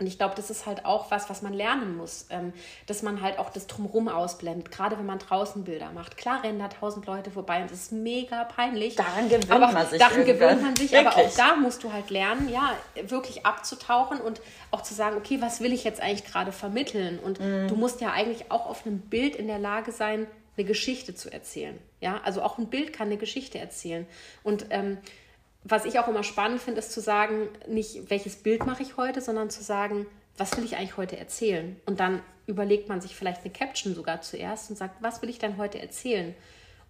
B: Und ich glaube, das ist halt auch was, was man lernen muss, ähm, dass man halt auch das Drumherum ausblendet, gerade wenn man draußen Bilder macht. Klar rennen da tausend Leute vorbei und es ist mega peinlich. Daran gewöhnt aber man sich. Daran gewöhnt man sich, wirklich? aber auch da musst du halt lernen, ja, wirklich abzutauchen und auch zu sagen, okay, was will ich jetzt eigentlich gerade vermitteln? Und mm. du musst ja eigentlich auch auf einem Bild in der Lage sein, eine Geschichte zu erzählen. Ja, also auch ein Bild kann eine Geschichte erzählen. Und ähm, was ich auch immer spannend finde, ist zu sagen, nicht welches Bild mache ich heute, sondern zu sagen, was will ich eigentlich heute erzählen? Und dann überlegt man sich vielleicht eine Caption sogar zuerst und sagt, was will ich denn heute erzählen?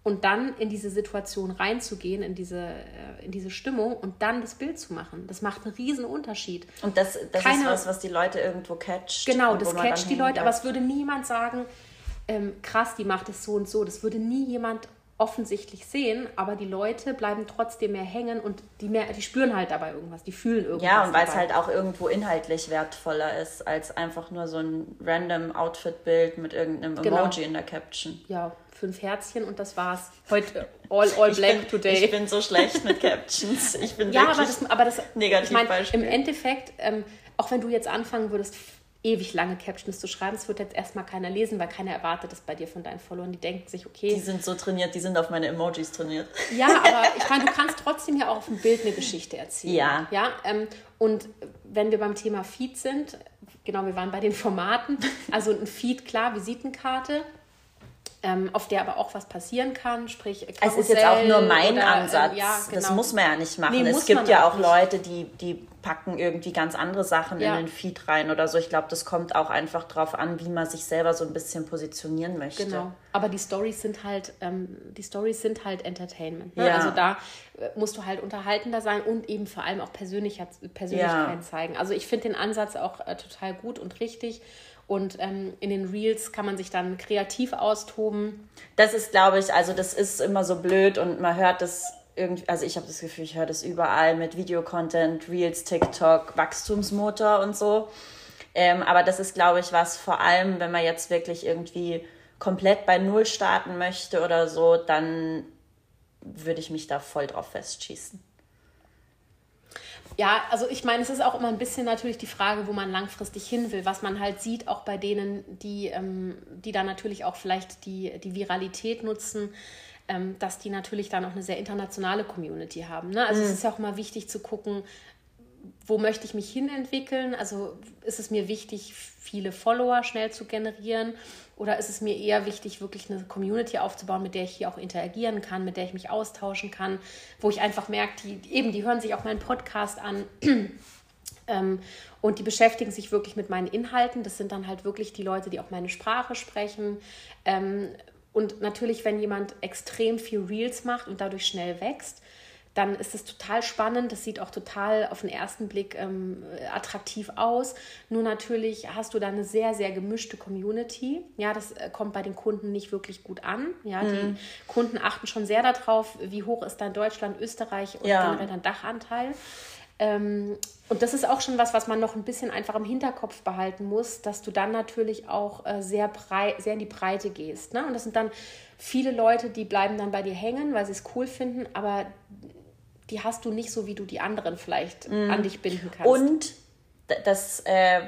B: Und dann in diese Situation reinzugehen, in diese, äh, in diese Stimmung und dann das Bild zu machen. Das macht einen riesen Unterschied.
A: Und das, das Keine, ist was, was die Leute irgendwo catcht.
B: Genau, das catcht die Leute, aber es würde niemand sagen, ähm, krass, die macht es so und so. Das würde nie jemand offensichtlich sehen, aber die Leute bleiben trotzdem mehr hängen und die, mehr, die spüren halt dabei irgendwas, die fühlen irgendwas.
A: Ja, und weil es halt auch irgendwo inhaltlich wertvoller ist, als einfach nur so ein random Outfit-Bild mit irgendeinem genau. Emoji in der Caption.
B: Ja, fünf Herzchen und das war's. Heute all, all black
A: bin, today. Ich bin so schlecht mit Captions. Ich bin
B: ja, aber das, aber das negativ ich mein, Im Endeffekt, ähm, auch wenn du jetzt anfangen würdest, ewig lange Captions zu schreiben. Es wird jetzt erstmal keiner lesen, weil keiner erwartet das bei dir von deinen Followern. Die denken sich, okay.
A: Die sind so trainiert, die sind auf meine Emojis trainiert.
B: Ja, aber ich meine, du kannst trotzdem ja auch auf dem Bild eine Geschichte erzählen. Ja. Ja. Ähm, und wenn wir beim Thema Feed sind, genau, wir waren bei den Formaten. Also ein Feed, klar, Visitenkarte auf der aber auch was passieren kann, sprich Karussell Es ist jetzt auch nur mein
A: oder, Ansatz. Äh, ja, genau. Das muss man ja nicht machen. Nee, es gibt ja auch nicht. Leute, die, die packen irgendwie ganz andere Sachen ja. in den Feed rein oder so. Ich glaube, das kommt auch einfach darauf an, wie man sich selber so ein bisschen positionieren möchte. Genau.
B: Aber die Stories sind halt, ähm, die Stories sind halt Entertainment. Ne? Ja. Also da äh, musst du halt unterhaltender sein und eben vor allem auch Persönlichkeit, Persönlichkeit zeigen. Also ich finde den Ansatz auch äh, total gut und richtig. Und ähm, in den Reels kann man sich dann kreativ austoben.
A: Das ist, glaube ich, also das ist immer so blöd und man hört das irgendwie, also ich habe das Gefühl, ich höre das überall mit Videocontent, Reels, TikTok, Wachstumsmotor und so. Ähm, aber das ist, glaube ich, was vor allem, wenn man jetzt wirklich irgendwie komplett bei Null starten möchte oder so, dann würde ich mich da voll drauf festschießen.
B: Ja, also ich meine, es ist auch immer ein bisschen natürlich die Frage, wo man langfristig hin will, was man halt sieht, auch bei denen, die, ähm, die da natürlich auch vielleicht die, die Viralität nutzen, ähm, dass die natürlich dann auch eine sehr internationale Community haben. Ne? Also mhm. es ist ja auch immer wichtig zu gucken, wo möchte ich mich hinentwickeln? Also ist es mir wichtig, viele Follower schnell zu generieren? Oder ist es mir eher wichtig, wirklich eine Community aufzubauen, mit der ich hier auch interagieren kann, mit der ich mich austauschen kann, wo ich einfach merke, die, eben, die hören sich auch meinen Podcast an. ähm, und die beschäftigen sich wirklich mit meinen Inhalten. Das sind dann halt wirklich die Leute, die auch meine Sprache sprechen. Ähm, und natürlich, wenn jemand extrem viel Reels macht und dadurch schnell wächst, dann ist es total spannend. Das sieht auch total auf den ersten Blick ähm, attraktiv aus. Nur natürlich hast du da eine sehr, sehr gemischte Community. Ja, das äh, kommt bei den Kunden nicht wirklich gut an. Ja, mhm. die Kunden achten schon sehr darauf, wie hoch ist dann Deutschland, Österreich und ja. generell dein Dachanteil. Ähm, und das ist auch schon was, was man noch ein bisschen einfach im Hinterkopf behalten muss, dass du dann natürlich auch äh, sehr, brei sehr in die Breite gehst. Ne? Und das sind dann viele Leute, die bleiben dann bei dir hängen, weil sie es cool finden, aber die hast du nicht so, wie du die anderen vielleicht mm. an dich binden kannst.
A: Und das äh,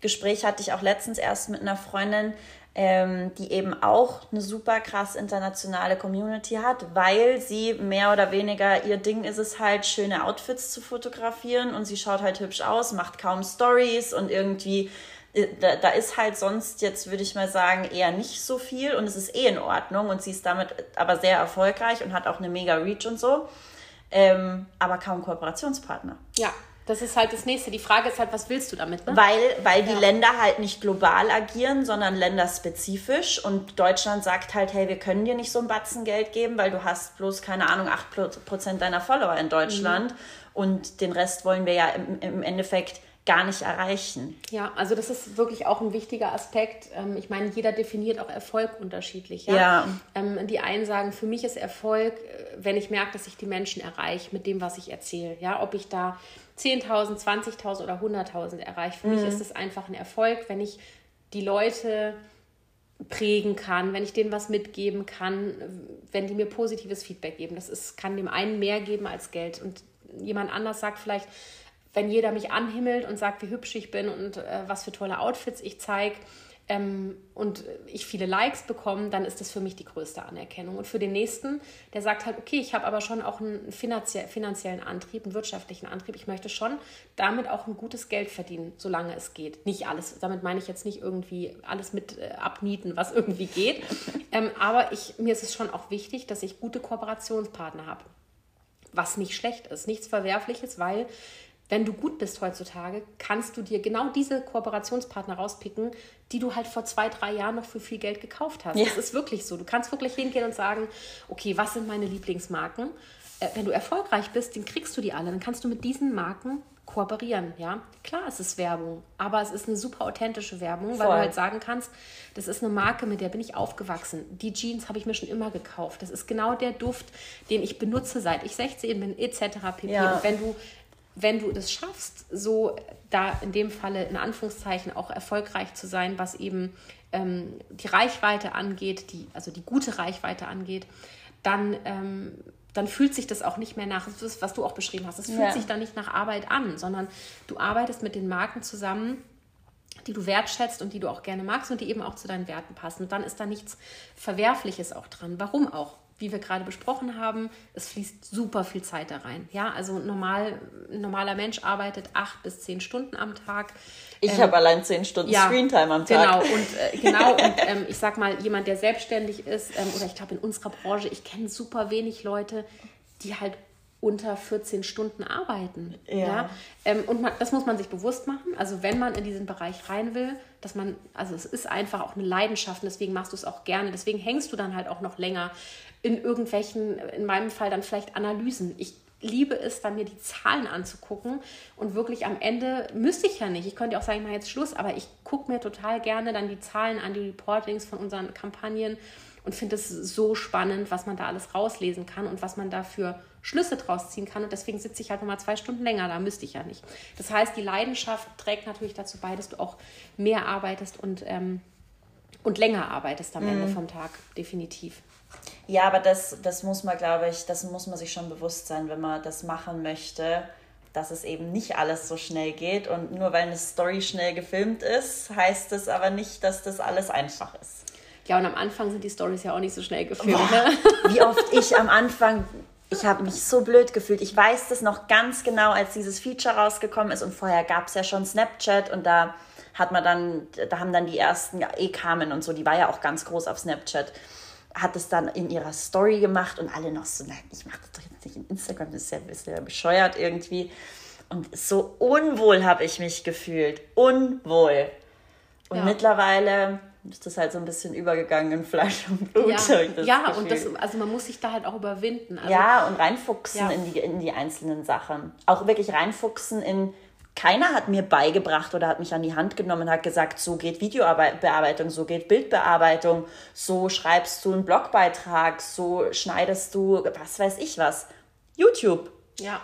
A: Gespräch hatte ich auch letztens erst mit einer Freundin, ähm, die eben auch eine super krass internationale Community hat, weil sie mehr oder weniger ihr Ding ist es halt, schöne Outfits zu fotografieren und sie schaut halt hübsch aus, macht kaum Stories und irgendwie äh, da, da ist halt sonst jetzt, würde ich mal sagen, eher nicht so viel und es ist eh in Ordnung und sie ist damit aber sehr erfolgreich und hat auch eine mega Reach und so ähm, aber kaum Kooperationspartner.
B: Ja, das ist halt das nächste. Die Frage ist halt, was willst du damit?
A: Ne? Weil, weil die ja. Länder halt nicht global agieren, sondern länderspezifisch. Und Deutschland sagt halt, hey, wir können dir nicht so ein Batzen Geld geben, weil du hast bloß, keine Ahnung, 8% deiner Follower in Deutschland. Mhm. Und den Rest wollen wir ja im, im Endeffekt gar nicht erreichen.
B: Ja, also das ist wirklich auch ein wichtiger Aspekt. Ähm, ich meine, jeder definiert auch Erfolg unterschiedlich. Ja. ja. Ähm, die einen sagen, für mich ist Erfolg, äh, wenn ich merke, dass ich die Menschen erreiche mit dem, was ich erzähle. Ja, ob ich da 10.000, 20.000 oder 100.000 erreiche. Für mhm. mich ist es einfach ein Erfolg, wenn ich die Leute prägen kann, wenn ich denen was mitgeben kann, wenn die mir positives Feedback geben. Das ist, kann dem einen mehr geben als Geld. Und jemand anders sagt vielleicht, wenn jeder mich anhimmelt und sagt, wie hübsch ich bin und äh, was für tolle Outfits ich zeige ähm, und ich viele Likes bekomme, dann ist das für mich die größte Anerkennung. Und für den nächsten, der sagt halt, okay, ich habe aber schon auch einen finanzie finanziellen Antrieb, einen wirtschaftlichen Antrieb. Ich möchte schon damit auch ein gutes Geld verdienen, solange es geht. Nicht alles. Damit meine ich jetzt nicht irgendwie alles mit äh, abnieten, was irgendwie geht. ähm, aber ich, mir ist es schon auch wichtig, dass ich gute Kooperationspartner habe. Was nicht schlecht ist, nichts Verwerfliches, weil wenn du gut bist heutzutage, kannst du dir genau diese Kooperationspartner rauspicken, die du halt vor zwei, drei Jahren noch für viel Geld gekauft hast. Ja. Das ist wirklich so. Du kannst wirklich hingehen und sagen, okay, was sind meine Lieblingsmarken? Äh, wenn du erfolgreich bist, dann kriegst du die alle. Dann kannst du mit diesen Marken kooperieren, ja. Klar, es ist Werbung, aber es ist eine super authentische Werbung, Voll. weil du halt sagen kannst, das ist eine Marke, mit der bin ich aufgewachsen. Die Jeans habe ich mir schon immer gekauft. Das ist genau der Duft, den ich benutze, seit ich 16 bin, etc. pp. Ja. Und wenn du wenn du es schaffst, so da in dem Falle in Anführungszeichen auch erfolgreich zu sein, was eben ähm, die Reichweite angeht, die, also die gute Reichweite angeht, dann, ähm, dann fühlt sich das auch nicht mehr nach, was du auch beschrieben hast, es fühlt ja. sich dann nicht nach Arbeit an, sondern du arbeitest mit den Marken zusammen, die du wertschätzt und die du auch gerne magst und die eben auch zu deinen Werten passen. Und dann ist da nichts Verwerfliches auch dran. Warum auch? Wie wir gerade besprochen haben, es fließt super viel Zeit da rein. Ja, also normal, ein normaler Mensch arbeitet acht bis zehn Stunden am Tag.
A: Ich ähm, habe allein zehn Stunden ja, Screentime am
B: Tag. Genau, und, äh, genau, und ähm, ich sag mal, jemand, der selbstständig ist, ähm, oder ich glaube in unserer Branche, ich kenne super wenig Leute, die halt unter 14 Stunden arbeiten. Ja. ja? Ähm, und man, das muss man sich bewusst machen. Also wenn man in diesen Bereich rein will, dass man, also es ist einfach auch eine Leidenschaft und deswegen machst du es auch gerne. Deswegen hängst du dann halt auch noch länger in irgendwelchen, in meinem Fall dann vielleicht Analysen. Ich liebe es, dann mir die Zahlen anzugucken und wirklich am Ende müsste ich ja nicht. Ich könnte auch sagen, ich mache jetzt Schluss, aber ich gucke mir total gerne dann die Zahlen an, die Reportings von unseren Kampagnen und finde es so spannend, was man da alles rauslesen kann und was man da für Schlüsse draus ziehen kann. Und deswegen sitze ich halt nochmal zwei Stunden länger, da müsste ich ja nicht. Das heißt, die Leidenschaft trägt natürlich dazu bei, dass du auch mehr arbeitest und, ähm, und länger arbeitest am mhm. Ende vom Tag, definitiv.
A: Ja, aber das, das muss man, glaube ich, das muss man sich schon bewusst sein, wenn man das machen möchte, dass es eben nicht alles so schnell geht. Und nur weil eine Story schnell gefilmt ist, heißt es aber nicht, dass das alles einfach ist.
B: Ja, und am Anfang sind die Stories ja auch nicht so schnell gefilmt. Boah,
A: ne? Wie oft ich am Anfang, ich habe mich so blöd gefühlt. Ich weiß das noch ganz genau, als dieses Feature rausgekommen ist. Und vorher gab es ja schon Snapchat und da hat man dann, da haben dann die ersten E-Kamen und so, die war ja auch ganz groß auf Snapchat hat es dann in ihrer Story gemacht und alle noch so, nein, ich mache das doch jetzt nicht in Instagram, das ist ja ein bisschen bescheuert irgendwie. Und so unwohl habe ich mich gefühlt. Unwohl. Und ja. mittlerweile ist das halt so ein bisschen übergegangen in Fleisch und Blut.
B: Ja, ja und das, also man muss sich da halt auch überwinden. Also,
A: ja, und reinfuchsen ja. in, die, in die einzelnen Sachen. Auch wirklich reinfuchsen in, keiner hat mir beigebracht oder hat mich an die Hand genommen und hat gesagt, so geht Videobearbeitung, so geht Bildbearbeitung, so schreibst du einen Blogbeitrag, so schneidest du, was weiß ich was. YouTube.
B: Ja.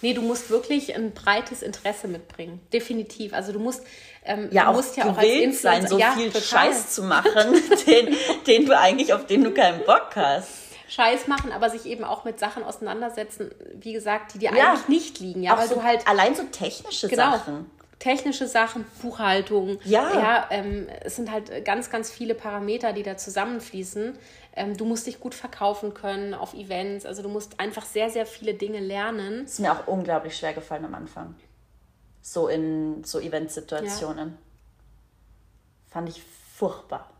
B: Nee, du musst wirklich ein breites Interesse mitbringen. Definitiv. Also du musst ähm, ja, auch musst ja auch
A: gewillt sein, so ja, viel total. Scheiß zu machen, den, den du eigentlich, auf den du keinen Bock hast.
B: Scheiß machen, aber sich eben auch mit Sachen auseinandersetzen, wie gesagt, die dir ja. eigentlich nicht liegen. Ja,
A: auch weil so, du halt allein so technische genau, Sachen.
B: Technische Sachen, Buchhaltung. Ja. ja ähm, es sind halt ganz, ganz viele Parameter, die da zusammenfließen. Ähm, du musst dich gut verkaufen können auf Events. Also du musst einfach sehr, sehr viele Dinge lernen.
A: Das ist mir auch unglaublich schwer gefallen am Anfang so in so Eventsituationen. Ja. Fand ich furchtbar.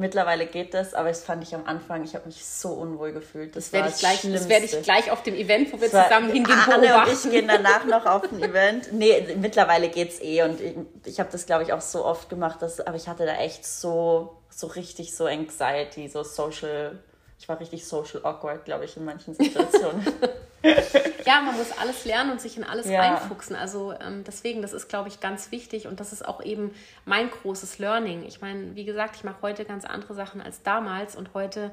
A: Mittlerweile geht das, aber das fand ich am Anfang, ich habe mich so unwohl gefühlt. Das, das werde
B: ich, gleich, das werd ich gleich auf dem Event, wo wir war, zusammen hingehen,
A: Anne beobachten. und ich gehen danach noch auf ein Event. Nee, mittlerweile geht es eh und ich, ich habe das, glaube ich, auch so oft gemacht, dass, aber ich hatte da echt so, so richtig so Anxiety, so Social ich war richtig social awkward, glaube ich, in manchen Situationen.
B: ja, man muss alles lernen und sich in alles ja. reinfuchsen. Also ähm, deswegen, das ist, glaube ich, ganz wichtig und das ist auch eben mein großes Learning. Ich meine, wie gesagt, ich mache heute ganz andere Sachen als damals und heute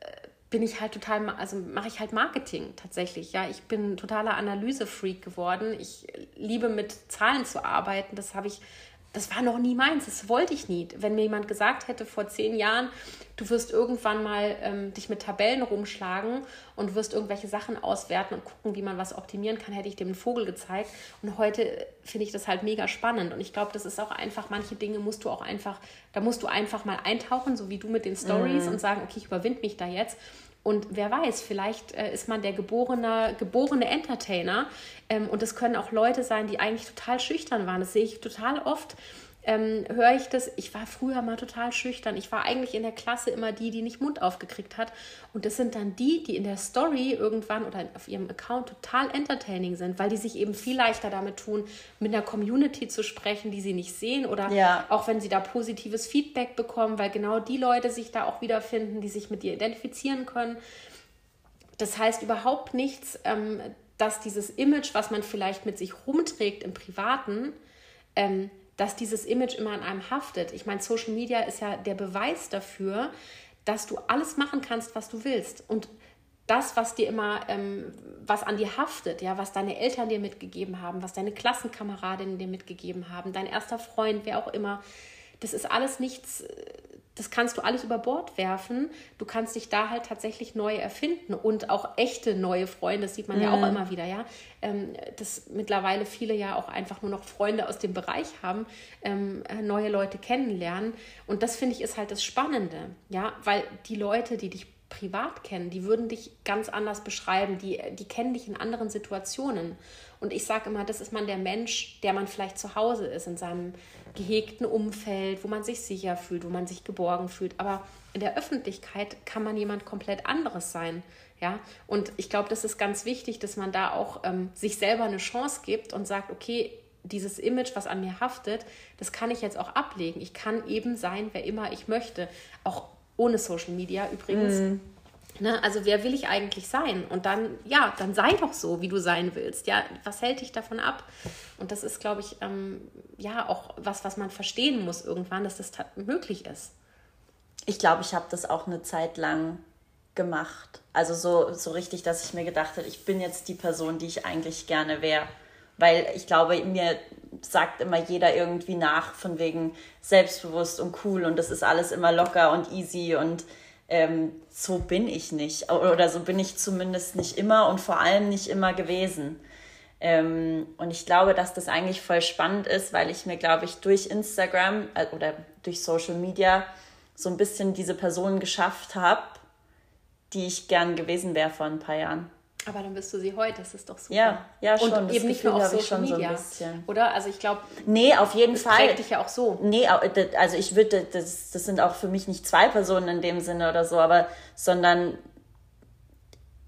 B: äh, bin ich halt total, also mache ich halt Marketing tatsächlich. Ja, ich bin totaler Analysefreak geworden. Ich liebe mit Zahlen zu arbeiten. Das habe ich das war noch nie meins, das wollte ich nie. Wenn mir jemand gesagt hätte vor zehn Jahren, du wirst irgendwann mal ähm, dich mit Tabellen rumschlagen und wirst irgendwelche Sachen auswerten und gucken, wie man was optimieren kann, hätte ich dem einen Vogel gezeigt. Und heute finde ich das halt mega spannend. Und ich glaube, das ist auch einfach, manche Dinge musst du auch einfach, da musst du einfach mal eintauchen, so wie du mit den Stories mhm. und sagen, okay, ich überwinde mich da jetzt. Und wer weiß, vielleicht äh, ist man der geborene, geborene Entertainer. Ähm, und es können auch Leute sein, die eigentlich total schüchtern waren. Das sehe ich total oft ähm, höre ich das, ich war früher mal total schüchtern. Ich war eigentlich in der Klasse immer die, die nicht Mund aufgekriegt hat. Und das sind dann die, die in der Story irgendwann oder auf ihrem Account total entertaining sind, weil die sich eben viel leichter damit tun, mit einer Community zu sprechen, die sie nicht sehen. Oder ja. auch wenn sie da positives Feedback bekommen, weil genau die Leute sich da auch wiederfinden, die sich mit dir identifizieren können. Das heißt überhaupt nichts, ähm, dass dieses Image, was man vielleicht mit sich rumträgt im Privaten, ähm, dass dieses Image immer an einem haftet. Ich meine, Social Media ist ja der Beweis dafür, dass du alles machen kannst, was du willst. Und das, was dir immer, ähm, was an dir haftet, ja, was deine Eltern dir mitgegeben haben, was deine Klassenkameradinnen dir mitgegeben haben, dein erster Freund, wer auch immer, das ist alles nichts, das kannst du alles über Bord werfen. Du kannst dich da halt tatsächlich neu erfinden und auch echte neue Freunde, das sieht man mhm. ja auch mhm. immer wieder, ja. Ähm, dass mittlerweile viele ja auch einfach nur noch Freunde aus dem Bereich haben, ähm, neue Leute kennenlernen. Und das finde ich ist halt das Spannende, ja, weil die Leute, die dich privat kennen, die würden dich ganz anders beschreiben, die, die kennen dich in anderen Situationen. Und ich sage immer, das ist man der Mensch, der man vielleicht zu Hause ist, in seinem gehegten Umfeld, wo man sich sicher fühlt, wo man sich geborgen fühlt. Aber in der Öffentlichkeit kann man jemand komplett anderes sein. Ja, und ich glaube, das ist ganz wichtig, dass man da auch ähm, sich selber eine Chance gibt und sagt, okay, dieses Image, was an mir haftet, das kann ich jetzt auch ablegen. Ich kann eben sein, wer immer ich möchte. Auch ohne Social Media übrigens. Mm. Ne? Also wer will ich eigentlich sein? Und dann, ja, dann sei doch so, wie du sein willst. Ja, was hält dich davon ab? Und das ist, glaube ich, ähm, ja auch was, was man verstehen muss irgendwann, dass das möglich ist.
A: Ich glaube, ich habe das auch eine Zeit lang gemacht. Also so, so richtig, dass ich mir gedacht habe, ich bin jetzt die Person, die ich eigentlich gerne wäre. Weil ich glaube, mir sagt immer jeder irgendwie nach, von wegen selbstbewusst und cool und das ist alles immer locker und easy und ähm, so bin ich nicht. Oder so bin ich zumindest nicht immer und vor allem nicht immer gewesen. Ähm, und ich glaube, dass das eigentlich voll spannend ist, weil ich mir, glaube ich, durch Instagram äh, oder durch Social Media so ein bisschen diese Person geschafft habe, die ich gern gewesen wäre vor ein paar Jahren.
B: Aber dann bist du sie heute, das ist doch super. Ja, ja schon. Und eben nicht nur auf Social Media, so oder? Also ich glaube,
A: nee, auf jeden das Fall.
B: Das dich ja auch so.
A: Nee, also ich würde, das, das sind auch für mich nicht zwei Personen in dem Sinne oder so, aber sondern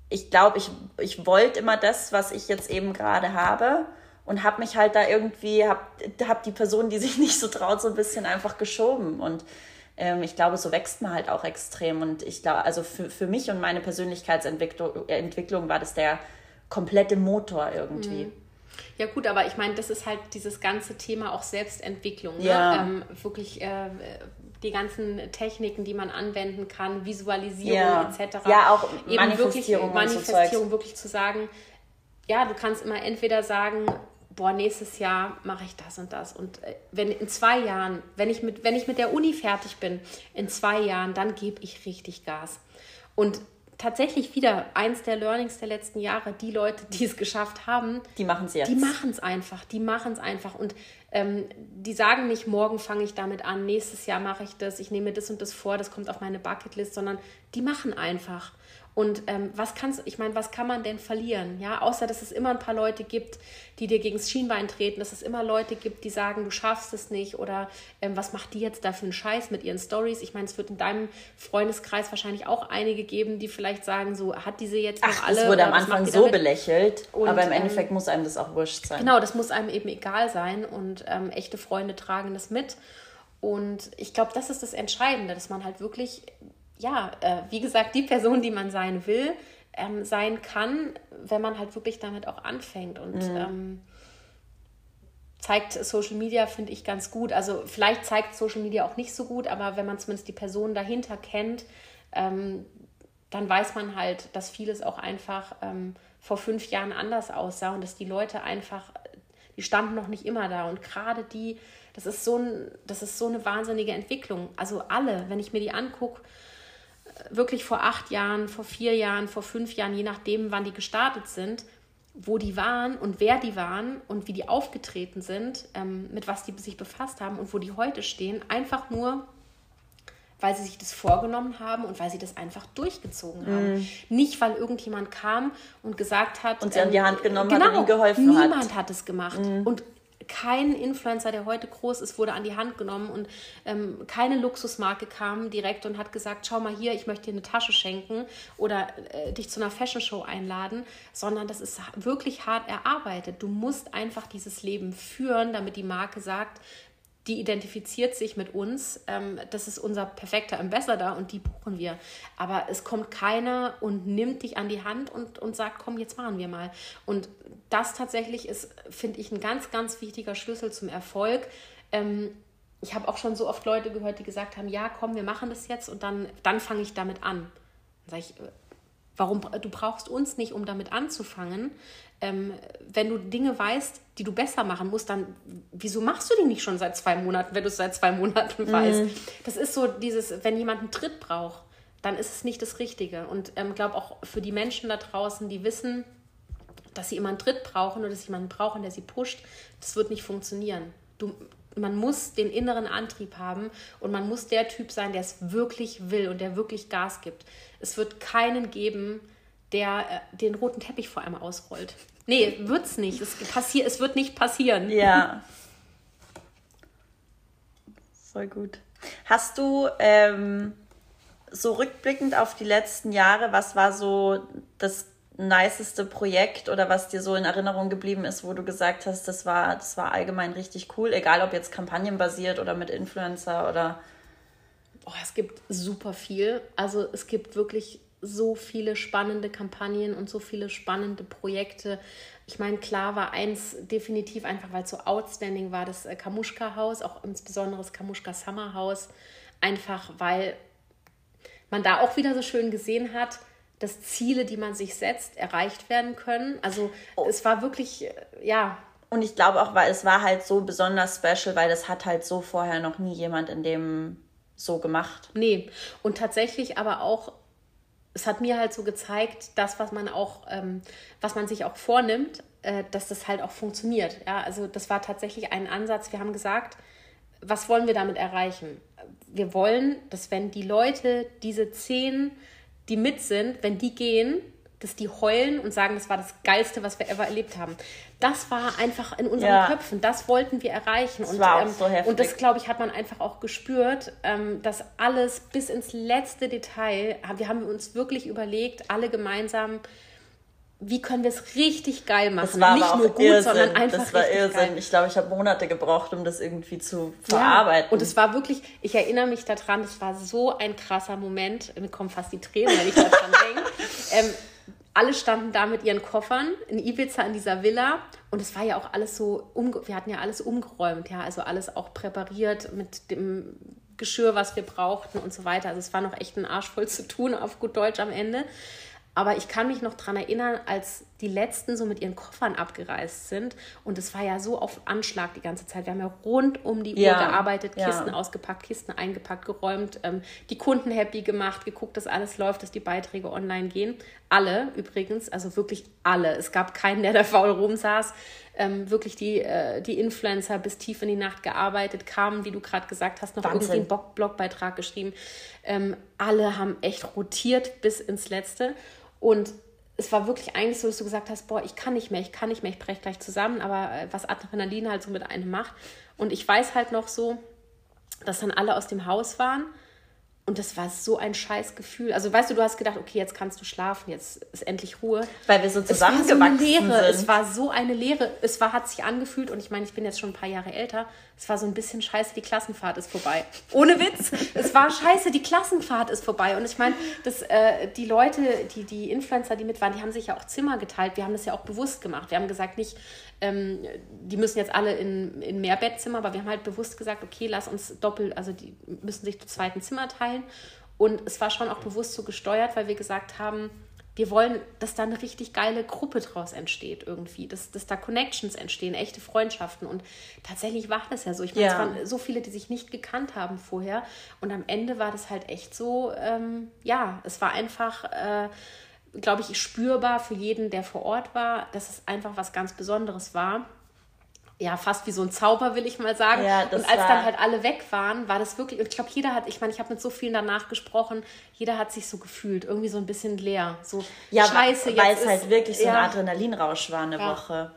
A: ich glaube, ich, ich wollte immer das, was ich jetzt eben gerade habe und habe mich halt da irgendwie, habe hab die Person, die sich nicht so traut, so ein bisschen einfach geschoben und ich glaube, so wächst man halt auch extrem. Und ich glaube, also für, für mich und meine Persönlichkeitsentwicklung Entwicklung war das der komplette Motor irgendwie. Mhm.
B: Ja gut, aber ich meine, das ist halt dieses ganze Thema auch Selbstentwicklung. Ne? Ja. Ähm, wirklich äh, die ganzen Techniken, die man anwenden kann, Visualisierung ja. etc. Ja, auch Eben Manifestierung. Wirklich, Manifestierung, so wirklich zu sagen, ja, du kannst immer entweder sagen, boah, nächstes Jahr mache ich das und das. Und äh, wenn in zwei Jahren, wenn ich mit, wenn ich mit der Uni fertig bin, in zwei Jahren, dann gebe ich richtig Gas. Und tatsächlich wieder eins der Learnings der letzten Jahre, die Leute, die es geschafft haben,
A: die machen es jetzt.
B: Die machen es einfach, die machen es einfach. Und ähm, die sagen nicht, morgen fange ich damit an, nächstes Jahr mache ich das, ich nehme das und das vor, das kommt auf meine Bucketlist, sondern die machen einfach. Und ähm, was kannst, ich meine, was kann man denn verlieren? Ja, außer dass es immer ein paar Leute gibt, die dir gegen das Schienbein treten, dass es immer Leute gibt, die sagen, du schaffst es nicht oder ähm, was macht die jetzt da für einen Scheiß mit ihren Stories? Ich meine, es wird in deinem Freundeskreis wahrscheinlich auch einige geben, die vielleicht sagen, so hat diese jetzt noch Ach, alle. Das wurde am Anfang
A: so belächelt, und, aber im ähm, Endeffekt muss einem das auch wurscht sein.
B: Genau, das muss einem eben egal sein und ähm, echte Freunde tragen das mit. Und ich glaube, das ist das Entscheidende, dass man halt wirklich ja, äh, wie gesagt, die Person, die man sein will, ähm, sein kann, wenn man halt wirklich damit auch anfängt. Und mhm. ähm, zeigt Social Media, finde ich, ganz gut. Also vielleicht zeigt Social Media auch nicht so gut, aber wenn man zumindest die Person dahinter kennt, ähm, dann weiß man halt, dass vieles auch einfach ähm, vor fünf Jahren anders aussah und dass die Leute einfach, die standen noch nicht immer da. Und gerade die, das ist so, ein, das ist so eine wahnsinnige Entwicklung. Also alle, wenn ich mir die angucke, wirklich vor acht Jahren, vor vier Jahren, vor fünf Jahren, je nachdem, wann die gestartet sind, wo die waren und wer die waren und wie die aufgetreten sind, ähm, mit was die sich befasst haben und wo die heute stehen, einfach nur, weil sie sich das vorgenommen haben und weil sie das einfach durchgezogen haben. Mm. Nicht, weil irgendjemand kam und gesagt hat. Und sie ähm, an die Hand genommen genau, hat und ihnen geholfen niemand hat. Niemand hat es gemacht. Mm. Und kein Influencer, der heute groß ist, wurde an die Hand genommen und ähm, keine Luxusmarke kam direkt und hat gesagt, schau mal hier, ich möchte dir eine Tasche schenken oder äh, dich zu einer Fashion Show einladen, sondern das ist wirklich hart erarbeitet. Du musst einfach dieses Leben führen, damit die Marke sagt, die identifiziert sich mit uns. Ähm, das ist unser perfekter Ambassador und die buchen wir. Aber es kommt keiner und nimmt dich an die Hand und, und sagt, komm, jetzt machen wir mal. Und das tatsächlich ist, finde ich, ein ganz, ganz wichtiger Schlüssel zum Erfolg. Ähm, ich habe auch schon so oft Leute gehört, die gesagt haben, ja, komm, wir machen das jetzt und dann, dann fange ich damit an. Dann sage ich, warum, du brauchst uns nicht, um damit anzufangen ähm, wenn du Dinge weißt, die du besser machen musst, dann wieso machst du die nicht schon seit zwei Monaten, wenn du es seit zwei Monaten weißt? Mhm. Das ist so dieses, wenn jemand einen Tritt braucht, dann ist es nicht das Richtige. Und ich ähm, glaube auch für die Menschen da draußen, die wissen, dass sie immer einen Tritt brauchen oder dass sie jemanden brauchen, der sie pusht, das wird nicht funktionieren. Du, man muss den inneren Antrieb haben und man muss der Typ sein, der es wirklich will und der wirklich Gas gibt. Es wird keinen geben, der äh, den roten Teppich vor einem ausrollt. Nee, wird's nicht. Es, passier es wird nicht passieren.
A: Ja. Voll gut. Hast du ähm, so rückblickend auf die letzten Jahre, was war so das niceste Projekt oder was dir so in Erinnerung geblieben ist, wo du gesagt hast, das war, das war allgemein richtig cool, egal ob jetzt kampagnenbasiert oder mit Influencer oder.
B: Oh, es gibt super viel. Also es gibt wirklich so viele spannende Kampagnen und so viele spannende Projekte. Ich meine, klar war eins definitiv einfach, weil es so outstanding war, das äh, Kamuschka-Haus, auch insbesondere das Kamuschka-Summer-Haus, einfach weil man da auch wieder so schön gesehen hat, dass Ziele, die man sich setzt, erreicht werden können. Also oh. es war wirklich, äh, ja.
A: Und ich glaube auch, weil es war halt so besonders special, weil das hat halt so vorher noch nie jemand in dem so gemacht.
B: Nee, und tatsächlich aber auch es hat mir halt so gezeigt, das, was man auch, ähm, was man sich auch vornimmt, äh, dass das halt auch funktioniert. Ja, also das war tatsächlich ein Ansatz. Wir haben gesagt, was wollen wir damit erreichen? Wir wollen, dass wenn die Leute, diese zehn, die mit sind, wenn die gehen, dass die heulen und sagen, das war das Geilste, was wir ever erlebt haben. Das war einfach in unseren ja. Köpfen. Das wollten wir erreichen. Das und, war auch ähm, so heftig. und das, glaube ich, hat man einfach auch gespürt, ähm, dass alles bis ins letzte Detail, wir haben uns wirklich überlegt, alle gemeinsam, wie können wir es richtig geil machen? Das war nicht nur
A: gut, Irrsinn. sondern einfach Das war Irrsinn. Geil. Ich glaube, ich habe Monate gebraucht, um das irgendwie zu verarbeiten.
B: Ja. Und es war wirklich, ich erinnere mich daran, es war so ein krasser Moment. Mir kommen fast die Tränen, wenn ich daran denke. Ähm, alle standen da mit ihren Koffern in Ibiza in dieser Villa und es war ja auch alles so, wir hatten ja alles umgeräumt, ja, also alles auch präpariert mit dem Geschirr, was wir brauchten und so weiter. Also es war noch echt ein Arsch voll zu tun, auf gut Deutsch am Ende. Aber ich kann mich noch daran erinnern, als die letzten so mit ihren Koffern abgereist sind. Und es war ja so auf Anschlag die ganze Zeit. Wir haben ja rund um die Uhr ja, gearbeitet, Kisten ja. ausgepackt, Kisten eingepackt, geräumt, ähm, die Kunden happy gemacht, geguckt, dass alles läuft, dass die Beiträge online gehen. Alle übrigens, also wirklich alle. Es gab keinen, der da faul rumsaß. Ähm, wirklich die, äh, die Influencer bis tief in die Nacht gearbeitet, kamen, wie du gerade gesagt hast, noch Wahnsinn. irgendwie einen Blogbeitrag geschrieben. Ähm, alle haben echt rotiert bis ins Letzte. Und es war wirklich eigentlich so, dass du gesagt hast, boah, ich kann nicht mehr, ich kann nicht mehr, ich breche gleich zusammen, aber äh, was Adrenalin halt so mit einem macht. Und ich weiß halt noch so, dass dann alle aus dem Haus waren und das war so ein scheiß Gefühl. Also weißt du, du hast gedacht, okay, jetzt kannst du schlafen, jetzt ist endlich Ruhe. Weil wir so zusammengewachsen es war so eine Leere. sind. Es war so eine Leere. Es war, hat sich angefühlt und ich meine, ich bin jetzt schon ein paar Jahre älter. Es war so ein bisschen scheiße, die Klassenfahrt ist vorbei. Ohne Witz. es war scheiße, die Klassenfahrt ist vorbei. Und ich meine, äh, die Leute, die, die Influencer, die mit waren, die haben sich ja auch Zimmer geteilt. Wir haben das ja auch bewusst gemacht. Wir haben gesagt, nicht, ähm, die müssen jetzt alle in, in mehr Bettzimmer, aber wir haben halt bewusst gesagt, okay, lass uns doppelt, also die müssen sich zu zweiten Zimmer teilen. Und es war schon auch bewusst so gesteuert, weil wir gesagt haben, wir wollen, dass da eine richtig geile Gruppe draus entsteht irgendwie, dass, dass da Connections entstehen, echte Freundschaften. Und tatsächlich war das ja so. Ich meine, ja. es waren so viele, die sich nicht gekannt haben vorher. Und am Ende war das halt echt so, ähm, ja, es war einfach. Äh, glaube ich, spürbar für jeden, der vor Ort war, dass es einfach was ganz Besonderes war. Ja, fast wie so ein Zauber, will ich mal sagen. Ja, und als dann halt alle weg waren, war das wirklich, ich glaube, jeder hat, ich meine, ich habe mit so vielen danach gesprochen, jeder hat sich so gefühlt, irgendwie so ein bisschen leer. So,
A: ja, scheiße, weil es halt wirklich so ja, ein Adrenalinrausch war eine ja. Woche.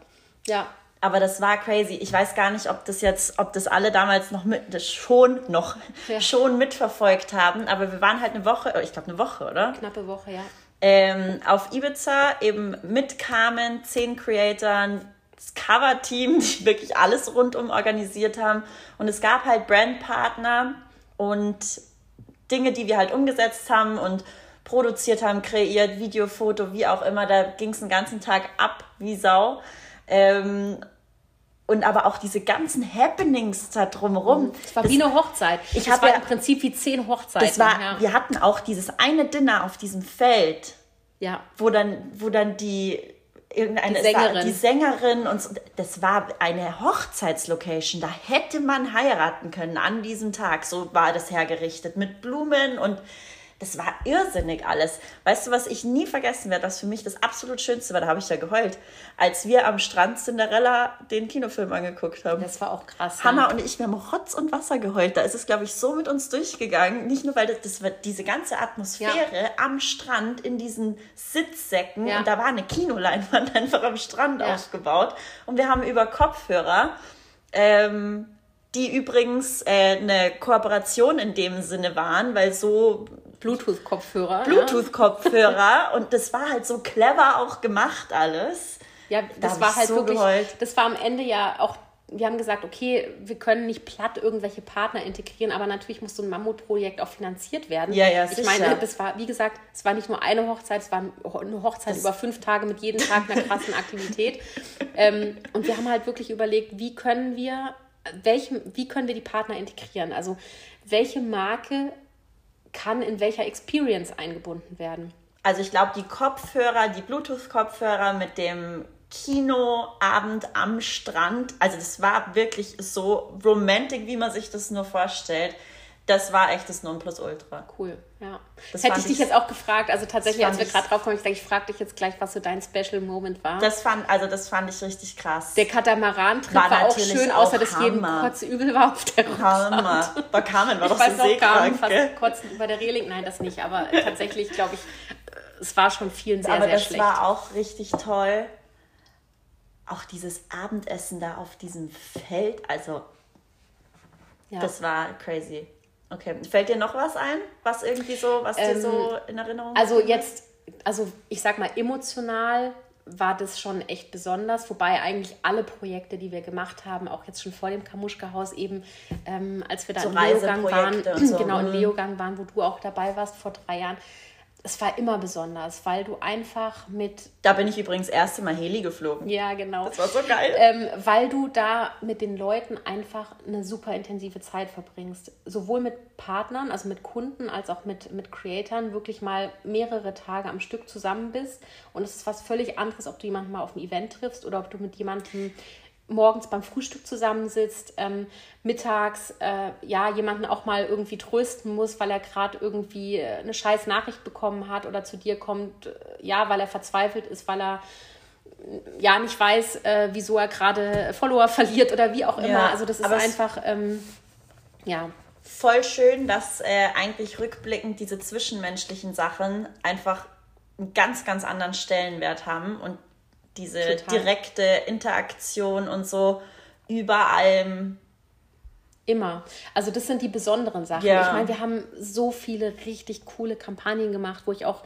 A: Ja. Aber das war crazy. Ich weiß gar nicht, ob das jetzt, ob das alle damals noch mit, das schon noch, ja. schon mitverfolgt haben. Aber wir waren halt eine Woche, ich glaube eine Woche, oder?
B: Knappe Woche, ja
A: ähm, auf Ibiza eben mit Carmen, zehn Creatoren, das Cover-Team, die wirklich alles rundum organisiert haben. Und es gab halt Brandpartner und Dinge, die wir halt umgesetzt haben und produziert haben, kreiert, Video, Foto, wie auch immer. Da ging es den ganzen Tag ab wie Sau. Ähm, und aber auch diese ganzen Happenings da drumherum.
B: Es war das, wie eine Hochzeit. Ich habe ja im Prinzip wie zehn Hochzeiten.
A: Das war, ja. Wir hatten auch dieses eine Dinner auf diesem Feld, ja. wo dann, wo dann die irgendeine die Sängerin, die Sängerin und so, das war eine Hochzeitslocation. Da hätte man heiraten können an diesem Tag. So war das hergerichtet mit Blumen und das war irrsinnig alles. Weißt du, was ich nie vergessen werde, was für mich das absolut Schönste war, da habe ich ja geheult, als wir am Strand Cinderella den Kinofilm angeguckt haben.
B: Das war auch krass.
A: Hanna ja. und ich, wir haben Rotz und Wasser geheult. Da ist es, glaube ich, so mit uns durchgegangen. Nicht nur, weil das, das diese ganze Atmosphäre ja. am Strand in diesen Sitzsäcken ja. und da war eine Kinoleinwand einfach am Strand aufgebaut. Und wir haben über Kopfhörer ähm, die übrigens äh, eine Kooperation in dem Sinne waren, weil so
B: Bluetooth-Kopfhörer.
A: Bluetooth-Kopfhörer und das war halt so clever auch gemacht alles.
B: Ja, das da war halt so wirklich, geheult. das war am Ende ja auch, wir haben gesagt, okay, wir können nicht platt irgendwelche Partner integrieren, aber natürlich muss so ein Mammutprojekt auch finanziert werden. Ja, ja, Ich meine, das war, wie gesagt, es war nicht nur eine Hochzeit, es war eine Hochzeit das über fünf Tage mit jedem Tag einer krassen Aktivität. ähm, und wir haben halt wirklich überlegt, wie können wir, welche, wie können wir die Partner integrieren? Also welche Marke kann in welcher Experience eingebunden werden?
A: Also ich glaube, die Kopfhörer, die Bluetooth-Kopfhörer mit dem Kinoabend am Strand, also das war wirklich so romantic, wie man sich das nur vorstellt das war echt das Nonplusultra.
B: Cool, ja. Das Hätte ich dich jetzt auch gefragt, also tatsächlich, als wir gerade drauf kommen, ich denke, ich frage dich jetzt gleich, was so dein Special Moment war.
A: Das fand, also das fand ich richtig krass.
B: Der Katamaran-Trip war, war auch schön, auch außer dass jedem kurz übel war auf der Rückfahrt. Hammer. Bei Carmen war ich doch weiß so noch, Carmen fast kurz über der Reling, nein, das nicht, aber tatsächlich, glaube ich, es war schon vielen sehr, aber sehr schlecht.
A: Aber das war auch richtig toll. Auch dieses Abendessen da auf diesem Feld, also ja. das war crazy. Okay, fällt dir noch was ein, was irgendwie so, was ähm, dir so in Erinnerung
B: Also jetzt, also ich sag mal emotional war das schon echt besonders. Wobei eigentlich alle Projekte, die wir gemacht haben, auch jetzt schon vor dem Kamuschka-Haus eben, ähm, als wir da so in Leogang waren, so. genau in mhm. Leogang waren, wo du auch dabei warst vor drei Jahren, es war immer besonders, weil du einfach mit.
A: Da bin ich übrigens das erste Mal Heli geflogen.
B: Ja, genau.
A: Das war so geil.
B: Ähm, weil du da mit den Leuten einfach eine super intensive Zeit verbringst. Sowohl mit Partnern, also mit Kunden, als auch mit, mit Creatoren, wirklich mal mehrere Tage am Stück zusammen bist. Und es ist was völlig anderes, ob du jemanden mal auf ein Event triffst oder ob du mit jemandem morgens beim Frühstück zusammensitzt, ähm, mittags äh, ja jemanden auch mal irgendwie trösten muss, weil er gerade irgendwie äh, eine scheiß Nachricht bekommen hat oder zu dir kommt, äh, ja, weil er verzweifelt ist, weil er äh, ja nicht weiß, äh, wieso er gerade Follower verliert oder wie auch immer. Ja, also das ist einfach ähm, ja
A: voll schön, dass äh, eigentlich rückblickend diese zwischenmenschlichen Sachen einfach einen ganz, ganz anderen Stellenwert haben und diese Total. direkte Interaktion und so über allem.
B: Immer. Also das sind die besonderen Sachen. Ja. Ich meine, wir haben so viele richtig coole Kampagnen gemacht, wo ich auch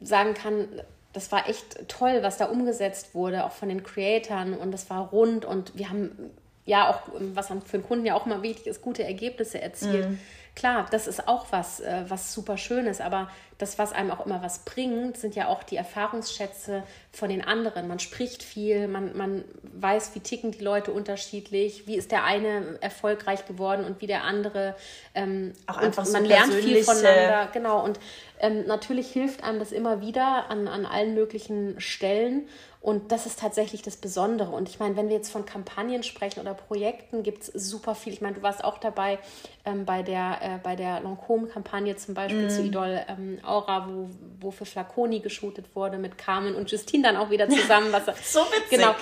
B: sagen kann, das war echt toll, was da umgesetzt wurde, auch von den Creatoren und das war rund und wir haben ja auch, was für den Kunden ja auch immer wichtig ist, gute Ergebnisse erzielt. Mhm. Klar, das ist auch was, äh, was super Schönes, aber das, was einem auch immer was bringt, sind ja auch die Erfahrungsschätze von den anderen. Man spricht viel, man, man weiß, wie ticken die Leute unterschiedlich, wie ist der eine erfolgreich geworden und wie der andere. Ähm, auch einfach so man lernt viel voneinander, genau. Und ähm, natürlich hilft einem das immer wieder an, an allen möglichen Stellen. Und das ist tatsächlich das Besondere. Und ich meine, wenn wir jetzt von Kampagnen sprechen oder Projekten, gibt es super viel. Ich meine, du warst auch dabei ähm, bei der, äh, bei der Lancôme-Kampagne zum Beispiel mm. zu Idol ähm, Aura, wo, wo für Flaconi geshootet wurde mit Carmen und Justine dann auch wieder zusammen. Was,
A: so witzig.
B: Genau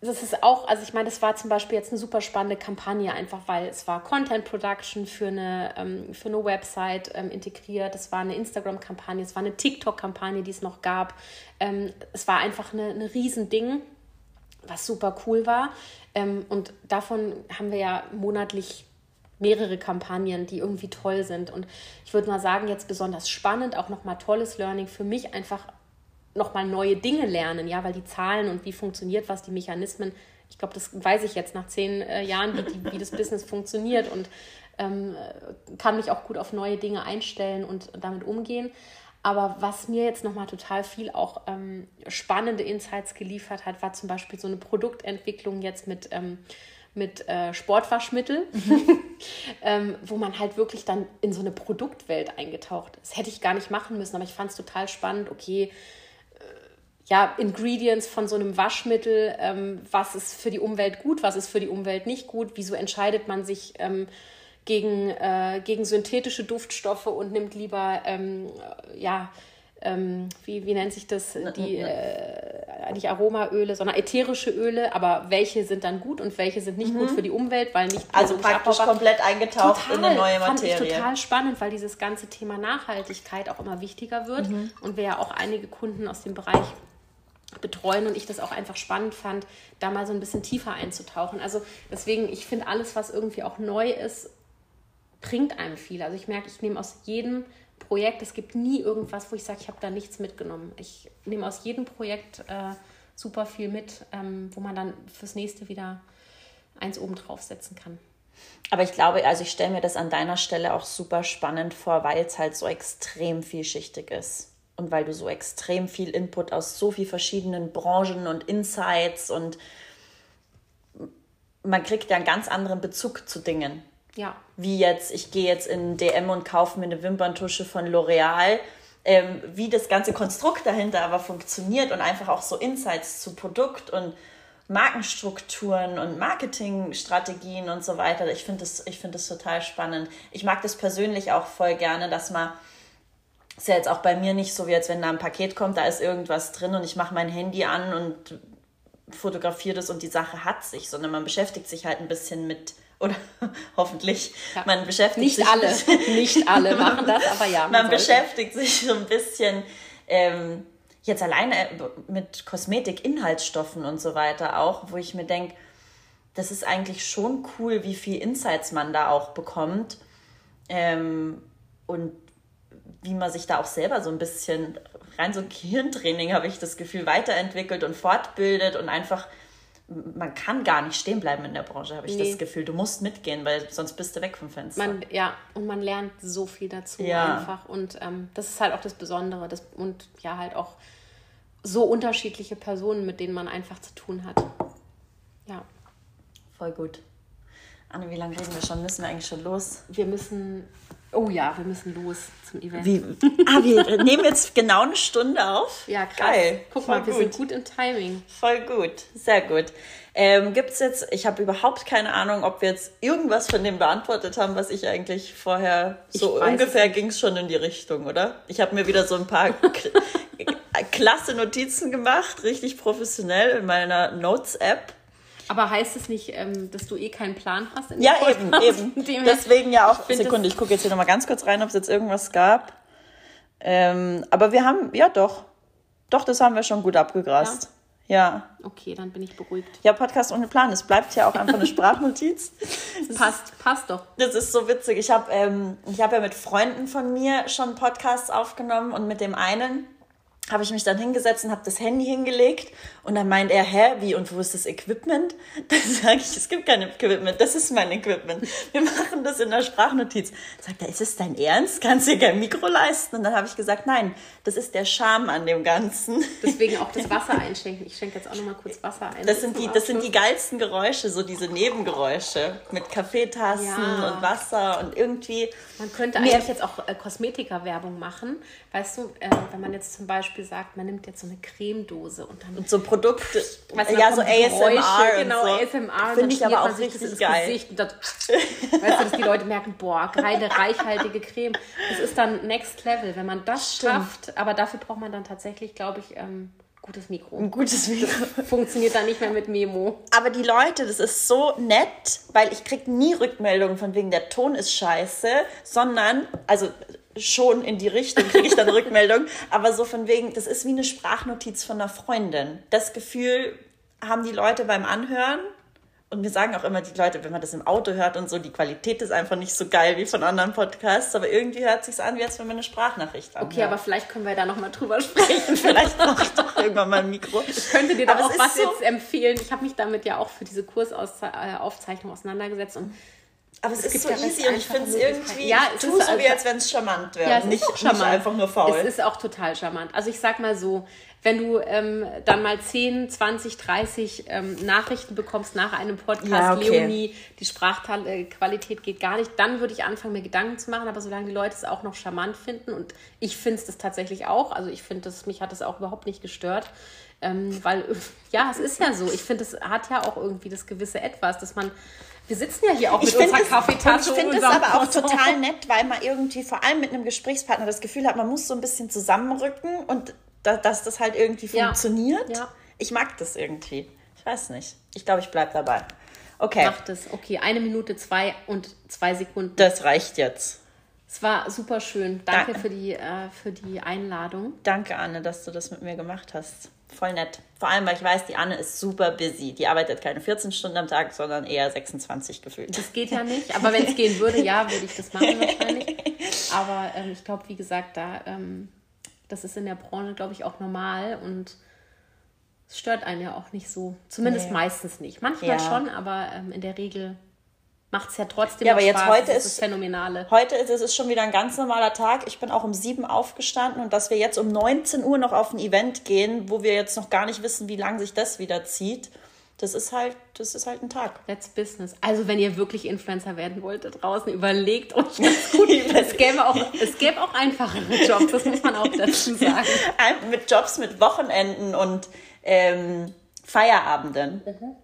B: das ist auch, also ich meine, das war zum Beispiel jetzt eine super spannende Kampagne, einfach weil es war Content Production für eine, ähm, für eine Website ähm, integriert, es war eine Instagram-Kampagne, es war eine TikTok-Kampagne, die es noch gab. Ähm, es war einfach eine, eine Riesending, was super cool war. Ähm, und davon haben wir ja monatlich mehrere Kampagnen, die irgendwie toll sind. Und ich würde mal sagen, jetzt besonders spannend, auch nochmal tolles Learning für mich einfach nochmal neue Dinge lernen, ja, weil die Zahlen und wie funktioniert was, die Mechanismen, ich glaube, das weiß ich jetzt nach zehn äh, Jahren, wie, die, wie das Business funktioniert und ähm, kann mich auch gut auf neue Dinge einstellen und damit umgehen. Aber was mir jetzt nochmal total viel auch ähm, spannende Insights geliefert hat, war zum Beispiel so eine Produktentwicklung jetzt mit, ähm, mit äh, Sportwaschmittel, mhm. ähm, wo man halt wirklich dann in so eine Produktwelt eingetaucht ist. Hätte ich gar nicht machen müssen, aber ich fand es total spannend, okay, ja, Ingredients von so einem Waschmittel, ähm, was ist für die Umwelt gut, was ist für die Umwelt nicht gut, wieso entscheidet man sich ähm, gegen, äh, gegen synthetische Duftstoffe und nimmt lieber, ähm, ja, ähm, wie, wie nennt sich das, die, äh, nicht Aromaöle, sondern ätherische Öle, aber welche sind dann gut und welche sind nicht mhm. gut für die Umwelt, weil nicht
A: Also praktisch komplett eingetaucht total, in eine neue Materie.
B: Fand ich total spannend, weil dieses ganze Thema Nachhaltigkeit auch immer wichtiger wird mhm. und wir ja auch einige Kunden aus dem Bereich betreuen und ich das auch einfach spannend fand, da mal so ein bisschen tiefer einzutauchen. Also deswegen, ich finde alles, was irgendwie auch neu ist, bringt einem viel. Also ich merke, ich nehme aus jedem Projekt, es gibt nie irgendwas, wo ich sage, ich habe da nichts mitgenommen. Ich nehme aus jedem Projekt äh, super viel mit, ähm, wo man dann fürs nächste wieder eins oben drauf setzen kann.
A: Aber ich glaube, also ich stelle mir das an deiner Stelle auch super spannend vor, weil es halt so extrem vielschichtig ist und weil du so extrem viel Input aus so vielen verschiedenen Branchen und Insights und man kriegt ja einen ganz anderen Bezug zu Dingen.
B: Ja.
A: Wie jetzt, ich gehe jetzt in DM und kaufe mir eine Wimperntusche von L'Oreal. Ähm, wie das ganze Konstrukt dahinter aber funktioniert und einfach auch so Insights zu Produkt und Markenstrukturen und Marketingstrategien und so weiter. Ich finde das, find das total spannend. Ich mag das persönlich auch voll gerne, dass man ist ja jetzt auch bei mir nicht so, wie als wenn da ein Paket kommt, da ist irgendwas drin und ich mache mein Handy an und fotografiere das und die Sache hat sich, sondern man beschäftigt sich halt ein bisschen mit, oder hoffentlich, ja. man beschäftigt
B: nicht
A: sich.
B: Alle, nicht alle machen das, aber ja.
A: Man, man beschäftigt sich so ein bisschen ähm, jetzt alleine mit Kosmetik, Inhaltsstoffen und so weiter auch, wo ich mir denke, das ist eigentlich schon cool, wie viel Insights man da auch bekommt. Ähm, und wie man sich da auch selber so ein bisschen rein so Gehirntraining, habe ich das Gefühl, weiterentwickelt und fortbildet und einfach man kann gar nicht stehen bleiben in der Branche, habe ich nee. das Gefühl. Du musst mitgehen, weil sonst bist du weg vom Fenster.
B: Man, ja, und man lernt so viel dazu ja. einfach. Und ähm, das ist halt auch das Besondere. Das, und ja, halt auch so unterschiedliche Personen, mit denen man einfach zu tun hat. Ja.
A: Voll gut. Anne, wie lange reden wir schon? Müssen wir eigentlich schon los?
B: Wir müssen Oh ja, wir müssen los zum Event.
A: Wie? Ah, wir nehmen jetzt genau eine Stunde auf?
B: Ja, krass. Geil. Guck Voll mal, wir gut. sind gut im Timing.
A: Voll gut, sehr gut. Ähm, Gibt es jetzt, ich habe überhaupt keine Ahnung, ob wir jetzt irgendwas von dem beantwortet haben, was ich eigentlich vorher, so ungefähr ging es schon in die Richtung, oder? Ich habe mir wieder so ein paar klasse Notizen gemacht, richtig professionell in meiner Notes-App
B: aber heißt es nicht, ähm, dass du eh keinen Plan hast?
A: ja, eben, eben. Deswegen ja auch. Ich Sekunde, ich gucke jetzt hier nochmal ganz kurz rein, ob es jetzt irgendwas gab. Ähm, aber wir haben, ja doch. Doch, das haben wir schon gut abgegrast. Ja. ja.
B: Okay, dann bin ich beruhigt.
A: Ja, Podcast ohne Plan. Es bleibt ja auch einfach eine Sprachnotiz.
B: passt, passt doch.
A: Das ist so witzig. Ich habe ähm, hab ja mit Freunden von mir schon Podcasts aufgenommen und mit dem einen habe ich mich dann hingesetzt und habe das Handy hingelegt und dann meint er, hä, wie und wo ist das Equipment? Dann sage ich, es gibt kein Equipment, das ist mein Equipment. Wir machen das in der Sprachnotiz. Sagt er, ist es dein Ernst? Kannst du dir kein Mikro leisten? Und dann habe ich gesagt, nein, das ist der Charme an dem Ganzen.
B: Deswegen auch das Wasser einschenken. Ich schenke jetzt auch noch mal kurz Wasser ein.
A: Das sind die, das sind die geilsten Geräusche, so diese Nebengeräusche mit Kaffeetassen ja. und Wasser und irgendwie.
B: Man könnte eigentlich jetzt auch äh, Kosmetikawerbung machen. Weißt du, äh, wenn man jetzt zum Beispiel sagt, man nimmt jetzt so eine Cremedose und dann.
A: Und so Produkte. Weißt du, ja, so ASMR.
B: Genau, so. ASMR.
A: Finde ich aber auch richtig geil. Gesicht
B: und das, weißt du, dass die Leute merken, boah, geile, reichhaltige Creme. Das ist dann Next Level, wenn man das Stimmt. schafft. Aber dafür braucht man dann tatsächlich, glaube ich, ähm, gutes Mikro.
A: Ein gutes Mikro.
B: Das funktioniert dann nicht mehr mit Memo.
A: Aber die Leute, das ist so nett, weil ich kriege nie Rückmeldungen von wegen, der Ton ist scheiße, sondern, also schon in die Richtung kriege ich dann Rückmeldung, aber so von wegen, das ist wie eine Sprachnotiz von einer Freundin. Das Gefühl haben die Leute beim Anhören und wir sagen auch immer die Leute, wenn man das im Auto hört und so, die Qualität ist einfach nicht so geil wie von anderen Podcasts, aber irgendwie hört sich an, wie als wenn man eine Sprachnachricht
B: anhört. Okay, aber vielleicht können wir da noch mal drüber sprechen.
A: vielleicht mache ich doch irgendwann mal ein Mikro.
B: Ich könnte dir da auch was so jetzt empfehlen. Ich habe mich damit ja auch für diese Kursaufzeichnung auseinandergesetzt und
A: aber es, es ist so easy und ich finde es irgendwie, ja, es ist so, also, wie als wenn es charmant wäre. Ja, nicht, charmant. nicht einfach nur faul.
B: Es ist auch total charmant. Also ich sag mal so, wenn du ähm, dann mal 10, 20, 30 ähm, Nachrichten bekommst nach einem Podcast, ja, okay. Leonie, die Sprachqualität geht gar nicht, dann würde ich anfangen, mir Gedanken zu machen. Aber solange die Leute es auch noch charmant finden und ich finde es tatsächlich auch, also ich finde, mich hat es auch überhaupt nicht gestört. Ähm, weil, ja, es ist ja so. Ich finde, es hat ja auch irgendwie das gewisse Etwas, dass man wir sitzen ja hier auch mit unserer Kaffeetasse.
A: Ich finde es aber auch total nett, weil man irgendwie vor allem mit einem Gesprächspartner das Gefühl hat, man muss so ein bisschen zusammenrücken und da, dass das halt irgendwie ja. funktioniert. Ja. Ich mag das irgendwie. Ich weiß nicht. Ich glaube, ich bleibe dabei. Okay.
B: Mach das. Okay, eine Minute, zwei und zwei Sekunden.
A: Das reicht jetzt.
B: Es war super schön. Danke, Danke. Für, die, äh, für die Einladung.
A: Danke, Anne, dass du das mit mir gemacht hast voll nett. Vor allem, weil ich weiß, die Anne ist super busy. Die arbeitet keine 14 Stunden am Tag, sondern eher 26 gefühlt.
B: Das geht ja nicht. Aber wenn es gehen würde, ja, würde ich das machen wahrscheinlich. Aber ähm, ich glaube, wie gesagt, da ähm, das ist in der Branche, glaube ich, auch normal und es stört einen ja auch nicht so. Zumindest nee. meistens nicht. Manchmal ja. schon, aber ähm, in der Regel macht es ja trotzdem
A: ja, aber jetzt Spaß. heute ist
B: das Phänomenale.
A: Heute ist es schon wieder ein ganz normaler Tag. Ich bin auch um sieben aufgestanden und dass wir jetzt um 19 Uhr noch auf ein Event gehen, wo wir jetzt noch gar nicht wissen, wie lange sich das wieder zieht. Das ist halt, das ist halt ein Tag.
B: That's business. Also wenn ihr wirklich Influencer werden wollt da draußen, überlegt euch das gut. es, gäbe auch, es gäbe auch einfachere Jobs, das muss man auch dazu sagen.
A: mit Jobs mit Wochenenden und ähm, Feierabenden. Mhm.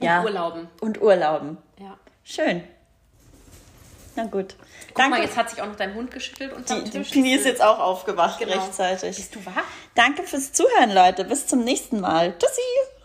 B: Und ja. Urlauben.
A: Und Urlauben.
B: Ja.
A: Schön. Na gut.
B: Guck Danke. mal, jetzt hat sich auch noch dein Hund geschüttelt und
A: die, die Pini ist jetzt auch aufgewacht genau. rechtzeitig.
B: Bist du wach?
A: Danke fürs Zuhören, Leute. Bis zum nächsten Mal. Tschüssi.